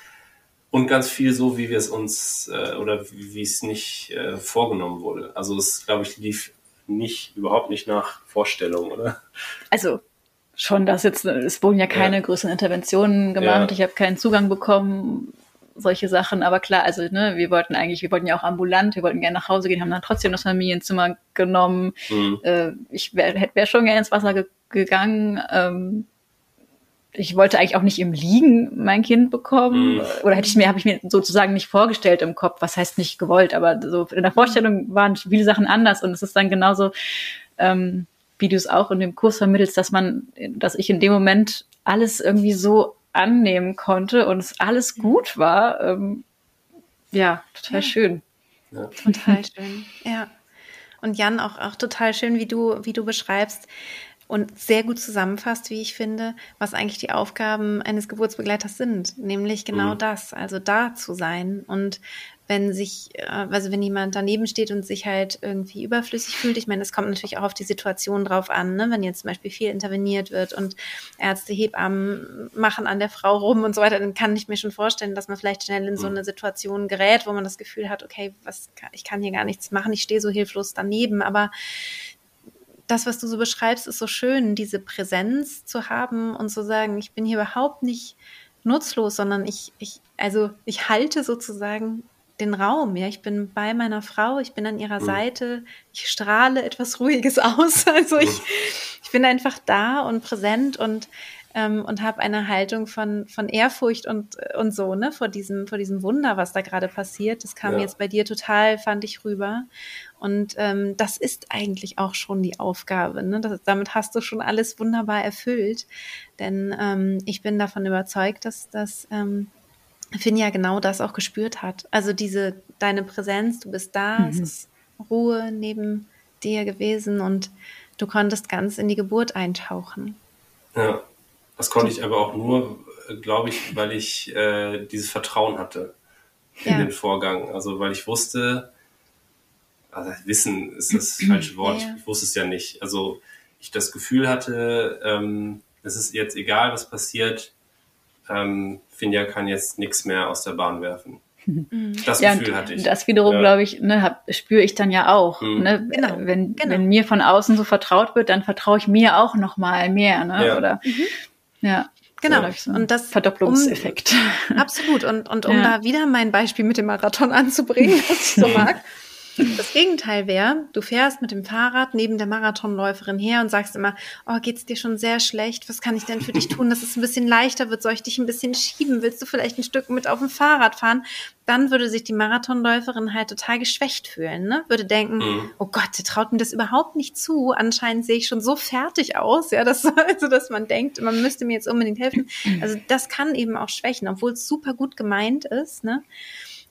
und ganz viel so, wie wir es uns äh, oder wie es nicht äh, vorgenommen wurde. Also es, glaube ich, lief nicht, überhaupt nicht nach Vorstellung, oder? Also schon, dass jetzt, es wurden ja keine ja. größeren Interventionen gemacht, ja. ich habe keinen Zugang bekommen, solche Sachen, aber klar, also ne, wir wollten eigentlich, wir wollten ja auch ambulant, wir wollten gerne nach Hause gehen, haben dann trotzdem das Familienzimmer genommen. Mhm. Äh, ich wäre wär schon gerne ins Wasser ge gegangen. Ähm, ich wollte eigentlich auch nicht im Liegen mein Kind bekommen. Mhm. Oder hätte ich mir, habe ich mir sozusagen nicht vorgestellt im Kopf, was heißt nicht gewollt, aber so in der Vorstellung waren viele Sachen anders und es ist dann genauso, ähm, wie du es auch in dem Kurs vermittelst, dass man, dass ich in dem Moment alles irgendwie so annehmen konnte und es alles gut war. Ähm, ja, total ja. schön. Ja. Total schön, ja. Und Jan, auch, auch total schön, wie du, wie du beschreibst, und sehr gut zusammenfasst, wie ich finde, was eigentlich die Aufgaben eines Geburtsbegleiters sind, nämlich genau mhm. das, also da zu sein und wenn sich, äh, also wenn jemand daneben steht und sich halt irgendwie überflüssig fühlt, ich meine, es kommt natürlich auch auf die Situation drauf an, ne? wenn jetzt zum Beispiel viel interveniert wird und Ärzte, Hebammen machen an der Frau rum und so weiter, dann kann ich mir schon vorstellen, dass man vielleicht schnell in so mhm. eine Situation gerät, wo man das Gefühl hat, okay, was, ich kann hier gar nichts machen, ich stehe so hilflos daneben, aber das, was du so beschreibst, ist so schön, diese Präsenz zu haben und zu sagen, ich bin hier überhaupt nicht nutzlos, sondern ich, ich, also ich halte sozusagen den Raum, ja, ich bin bei meiner Frau, ich bin an ihrer mhm. Seite, ich strahle etwas Ruhiges (laughs) aus, also ich, ich bin einfach da und präsent und ähm, und habe eine Haltung von, von Ehrfurcht und, und so, ne, vor diesem, vor diesem Wunder, was da gerade passiert. Das kam ja. jetzt bei dir total, fand ich, rüber. Und ähm, das ist eigentlich auch schon die Aufgabe. Ne? Das, damit hast du schon alles wunderbar erfüllt. Denn ähm, ich bin davon überzeugt, dass dass ähm, Finja genau das auch gespürt hat. Also diese, deine Präsenz, du bist da, mhm. es ist Ruhe neben dir gewesen und du konntest ganz in die Geburt eintauchen. Ja, das konnte ich aber auch nur, glaube ich, weil ich äh, dieses Vertrauen hatte in ja. den Vorgang. Also weil ich wusste, also Wissen ist das (clears throat) falsche Wort, ja, ja. ich wusste es ja nicht. Also ich das Gefühl hatte, ähm, es ist jetzt egal, was passiert, ähm, Finja kann jetzt nichts mehr aus der Bahn werfen. Mhm. Das ja, Gefühl hatte ich. Das wiederum, ja. glaube ich, ne, spüre ich dann ja auch. Mhm. Ne? Genau. Wenn, genau. wenn mir von außen so vertraut wird, dann vertraue ich mir auch noch mal mehr. Ne? Ja. Oder, mhm. Ja. Genau. So und das Verdopplungseffekt. Um, absolut. Und, und um ja. da wieder mein Beispiel mit dem Marathon anzubringen, was ich so (laughs) mag. Das Gegenteil wäre, du fährst mit dem Fahrrad neben der Marathonläuferin her und sagst immer, oh, geht's dir schon sehr schlecht? Was kann ich denn für dich tun, dass es ein bisschen leichter wird? Soll ich dich ein bisschen schieben? Willst du vielleicht ein Stück mit auf dem Fahrrad fahren? Dann würde sich die Marathonläuferin halt total geschwächt fühlen, ne? Würde denken, mhm. oh Gott, der traut mir das überhaupt nicht zu. Anscheinend sehe ich schon so fertig aus, ja, dass, (laughs) also, dass man denkt, man müsste mir jetzt unbedingt helfen. Also, das kann eben auch schwächen, obwohl es super gut gemeint ist, ne?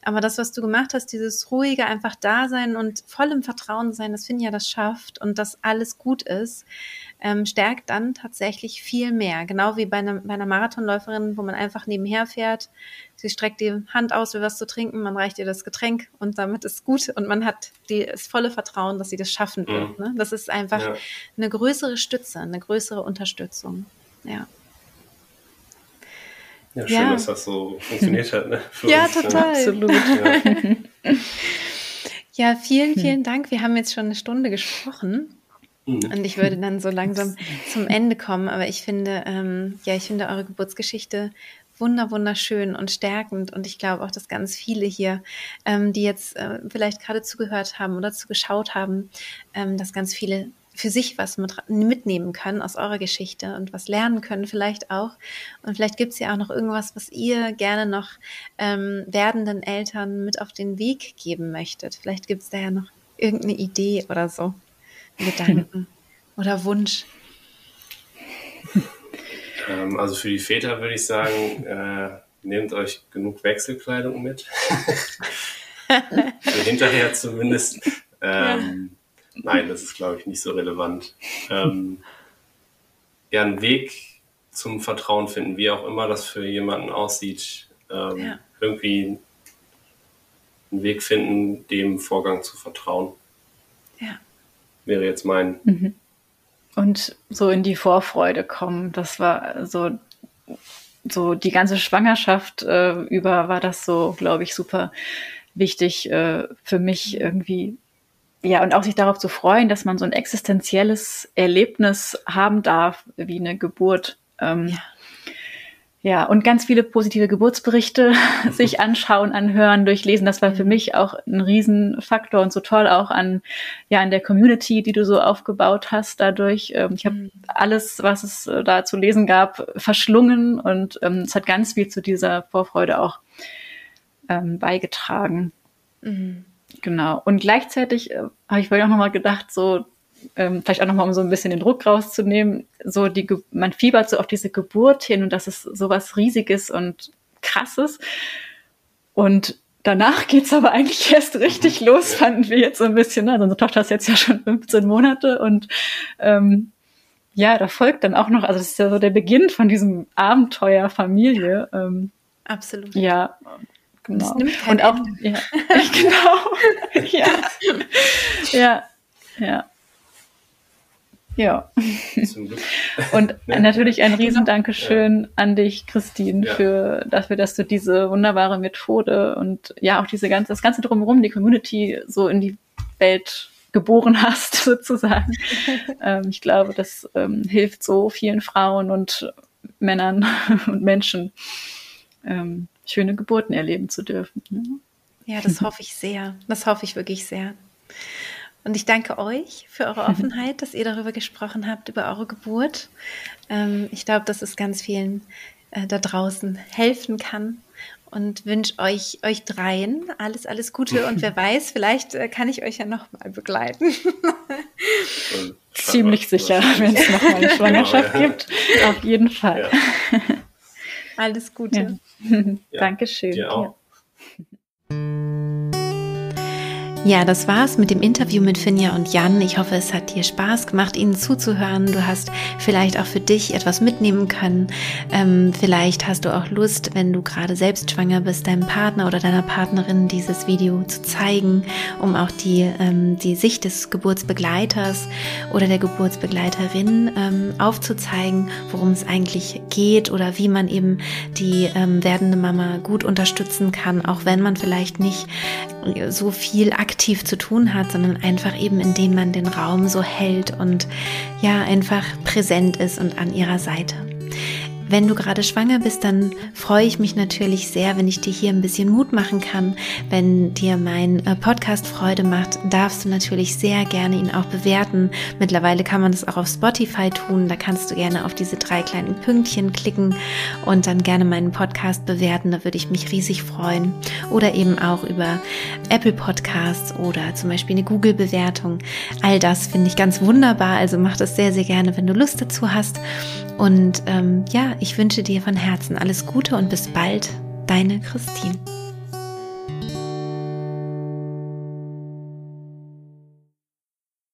Aber das, was du gemacht hast, dieses ruhige einfach da sein und voll im Vertrauen sein, das finde ich ja das schafft und dass alles gut ist, ähm, stärkt dann tatsächlich viel mehr. Genau wie bei einer, bei einer Marathonläuferin, wo man einfach nebenher fährt. Sie streckt die Hand aus, will was zu trinken, man reicht ihr das Getränk und damit ist gut und man hat die, das volle Vertrauen, dass sie das schaffen wird. Mhm. Ne? Das ist einfach ja. eine größere Stütze, eine größere Unterstützung. Ja. Ja, schön, ja. dass das so funktioniert hat. Ne? ja, uns, total. Absolut. Ja. (laughs) ja, vielen, hm. vielen Dank. Wir haben jetzt schon eine Stunde gesprochen. Mhm. Und ich würde dann so langsam zum Ende kommen. Aber ich finde, ähm, ja, ich finde eure Geburtsgeschichte wunder, wunderschön und stärkend. Und ich glaube auch, dass ganz viele hier, ähm, die jetzt äh, vielleicht gerade zugehört haben oder zugeschaut haben, ähm, dass ganz viele für sich was mit, mitnehmen können aus eurer Geschichte und was lernen können vielleicht auch. Und vielleicht gibt es ja auch noch irgendwas, was ihr gerne noch ähm, werdenden Eltern mit auf den Weg geben möchtet. Vielleicht gibt es da ja noch irgendeine Idee oder so, Gedanken (laughs) oder Wunsch. Ähm, also für die Väter würde ich sagen, äh, nehmt euch genug Wechselkleidung mit. (laughs) (laughs) für hinterher zumindest. Ähm, ja Nein, das ist, glaube ich, nicht so relevant. Ähm, ja, einen Weg zum Vertrauen finden, wie auch immer das für jemanden aussieht. Ähm, ja. Irgendwie einen Weg finden, dem Vorgang zu vertrauen. Ja. Wäre jetzt mein. Mhm. Und so in die Vorfreude kommen. Das war so, so die ganze Schwangerschaft äh, über war das so, glaube ich, super wichtig äh, für mich irgendwie ja, und auch sich darauf zu freuen, dass man so ein existenzielles Erlebnis haben darf, wie eine Geburt. Ähm, ja. ja, und ganz viele positive Geburtsberichte (laughs) sich (laughs) anschauen, anhören, durchlesen. Das war für mich auch ein Riesenfaktor und so toll auch an, ja, an der Community, die du so aufgebaut hast dadurch. Ähm, ich habe mhm. alles, was es äh, da zu lesen gab, verschlungen und ähm, es hat ganz viel zu dieser Vorfreude auch ähm, beigetragen. Mhm. Genau. Und gleichzeitig äh, habe ich vorhin auch nochmal gedacht, so ähm, vielleicht auch nochmal, um so ein bisschen den Druck rauszunehmen, so die, man fiebert so auf diese Geburt hin und das ist so was Riesiges und Krasses. Und danach (laughs) geht's aber eigentlich (laughs) erst richtig los, fanden wir jetzt so ein bisschen. Also unsere Tochter ist jetzt ja schon 15 Monate und ähm, ja, da folgt dann auch noch, also das ist ja so der Beginn von diesem Abenteuer Familie. Ähm, Absolut. Ja, genau. Und auch, (laughs) ja, (laughs) genau. ja. ja, ja. Ja. Und (laughs) ne? natürlich ein Riesendankeschön ja. an dich, Christine, ja. für dafür, dass du diese wunderbare Methode und ja auch diese ganze, das ganze drumherum, die Community so in die Welt geboren hast, sozusagen. ähm, ich glaube, das ähm, hilft so vielen Frauen und Männern und Menschen, ähm, schöne Geburten erleben zu dürfen. Ne? Ja, das hoffe ich sehr. Das hoffe ich wirklich sehr. Und ich danke euch für eure (laughs) Offenheit, dass ihr darüber gesprochen habt, über eure Geburt. Ähm, ich glaube, dass es ganz vielen äh, da draußen helfen kann und wünsche euch, euch dreien alles, alles Gute. Und wer (laughs) weiß, vielleicht äh, kann ich euch ja nochmal begleiten. Ziemlich sicher, wenn es nochmal eine (laughs) Schwangerschaft genau, ja. gibt. Auf jeden Fall. Ja. Alles Gute. Ja. (laughs) Dankeschön. Dir Ja, das war's mit dem Interview mit Finja und Jan. Ich hoffe, es hat dir Spaß gemacht, ihnen zuzuhören. Du hast vielleicht auch für dich etwas mitnehmen können. Ähm, vielleicht hast du auch Lust, wenn du gerade selbst schwanger bist, deinem Partner oder deiner Partnerin dieses Video zu zeigen, um auch die, ähm, die Sicht des Geburtsbegleiters oder der Geburtsbegleiterin ähm, aufzuzeigen, worum es eigentlich geht oder wie man eben die ähm, werdende Mama gut unterstützen kann, auch wenn man vielleicht nicht so viel aktiv zu tun hat, sondern einfach eben, indem man den Raum so hält und ja, einfach präsent ist und an ihrer Seite. Wenn du gerade schwanger bist, dann freue ich mich natürlich sehr, wenn ich dir hier ein bisschen Mut machen kann. Wenn dir mein äh, Podcast Freude macht, darfst du natürlich sehr gerne ihn auch bewerten. Mittlerweile kann man das auch auf Spotify tun. Da kannst du gerne auf diese drei kleinen Pünktchen klicken und dann gerne meinen Podcast bewerten. Da würde ich mich riesig freuen. Oder eben auch über Apple Podcasts oder zum Beispiel eine Google-Bewertung. All das finde ich ganz wunderbar. Also mach das sehr, sehr gerne, wenn du Lust dazu hast. Und ähm, ja, ich wünsche dir von Herzen alles Gute und bis bald, deine Christine.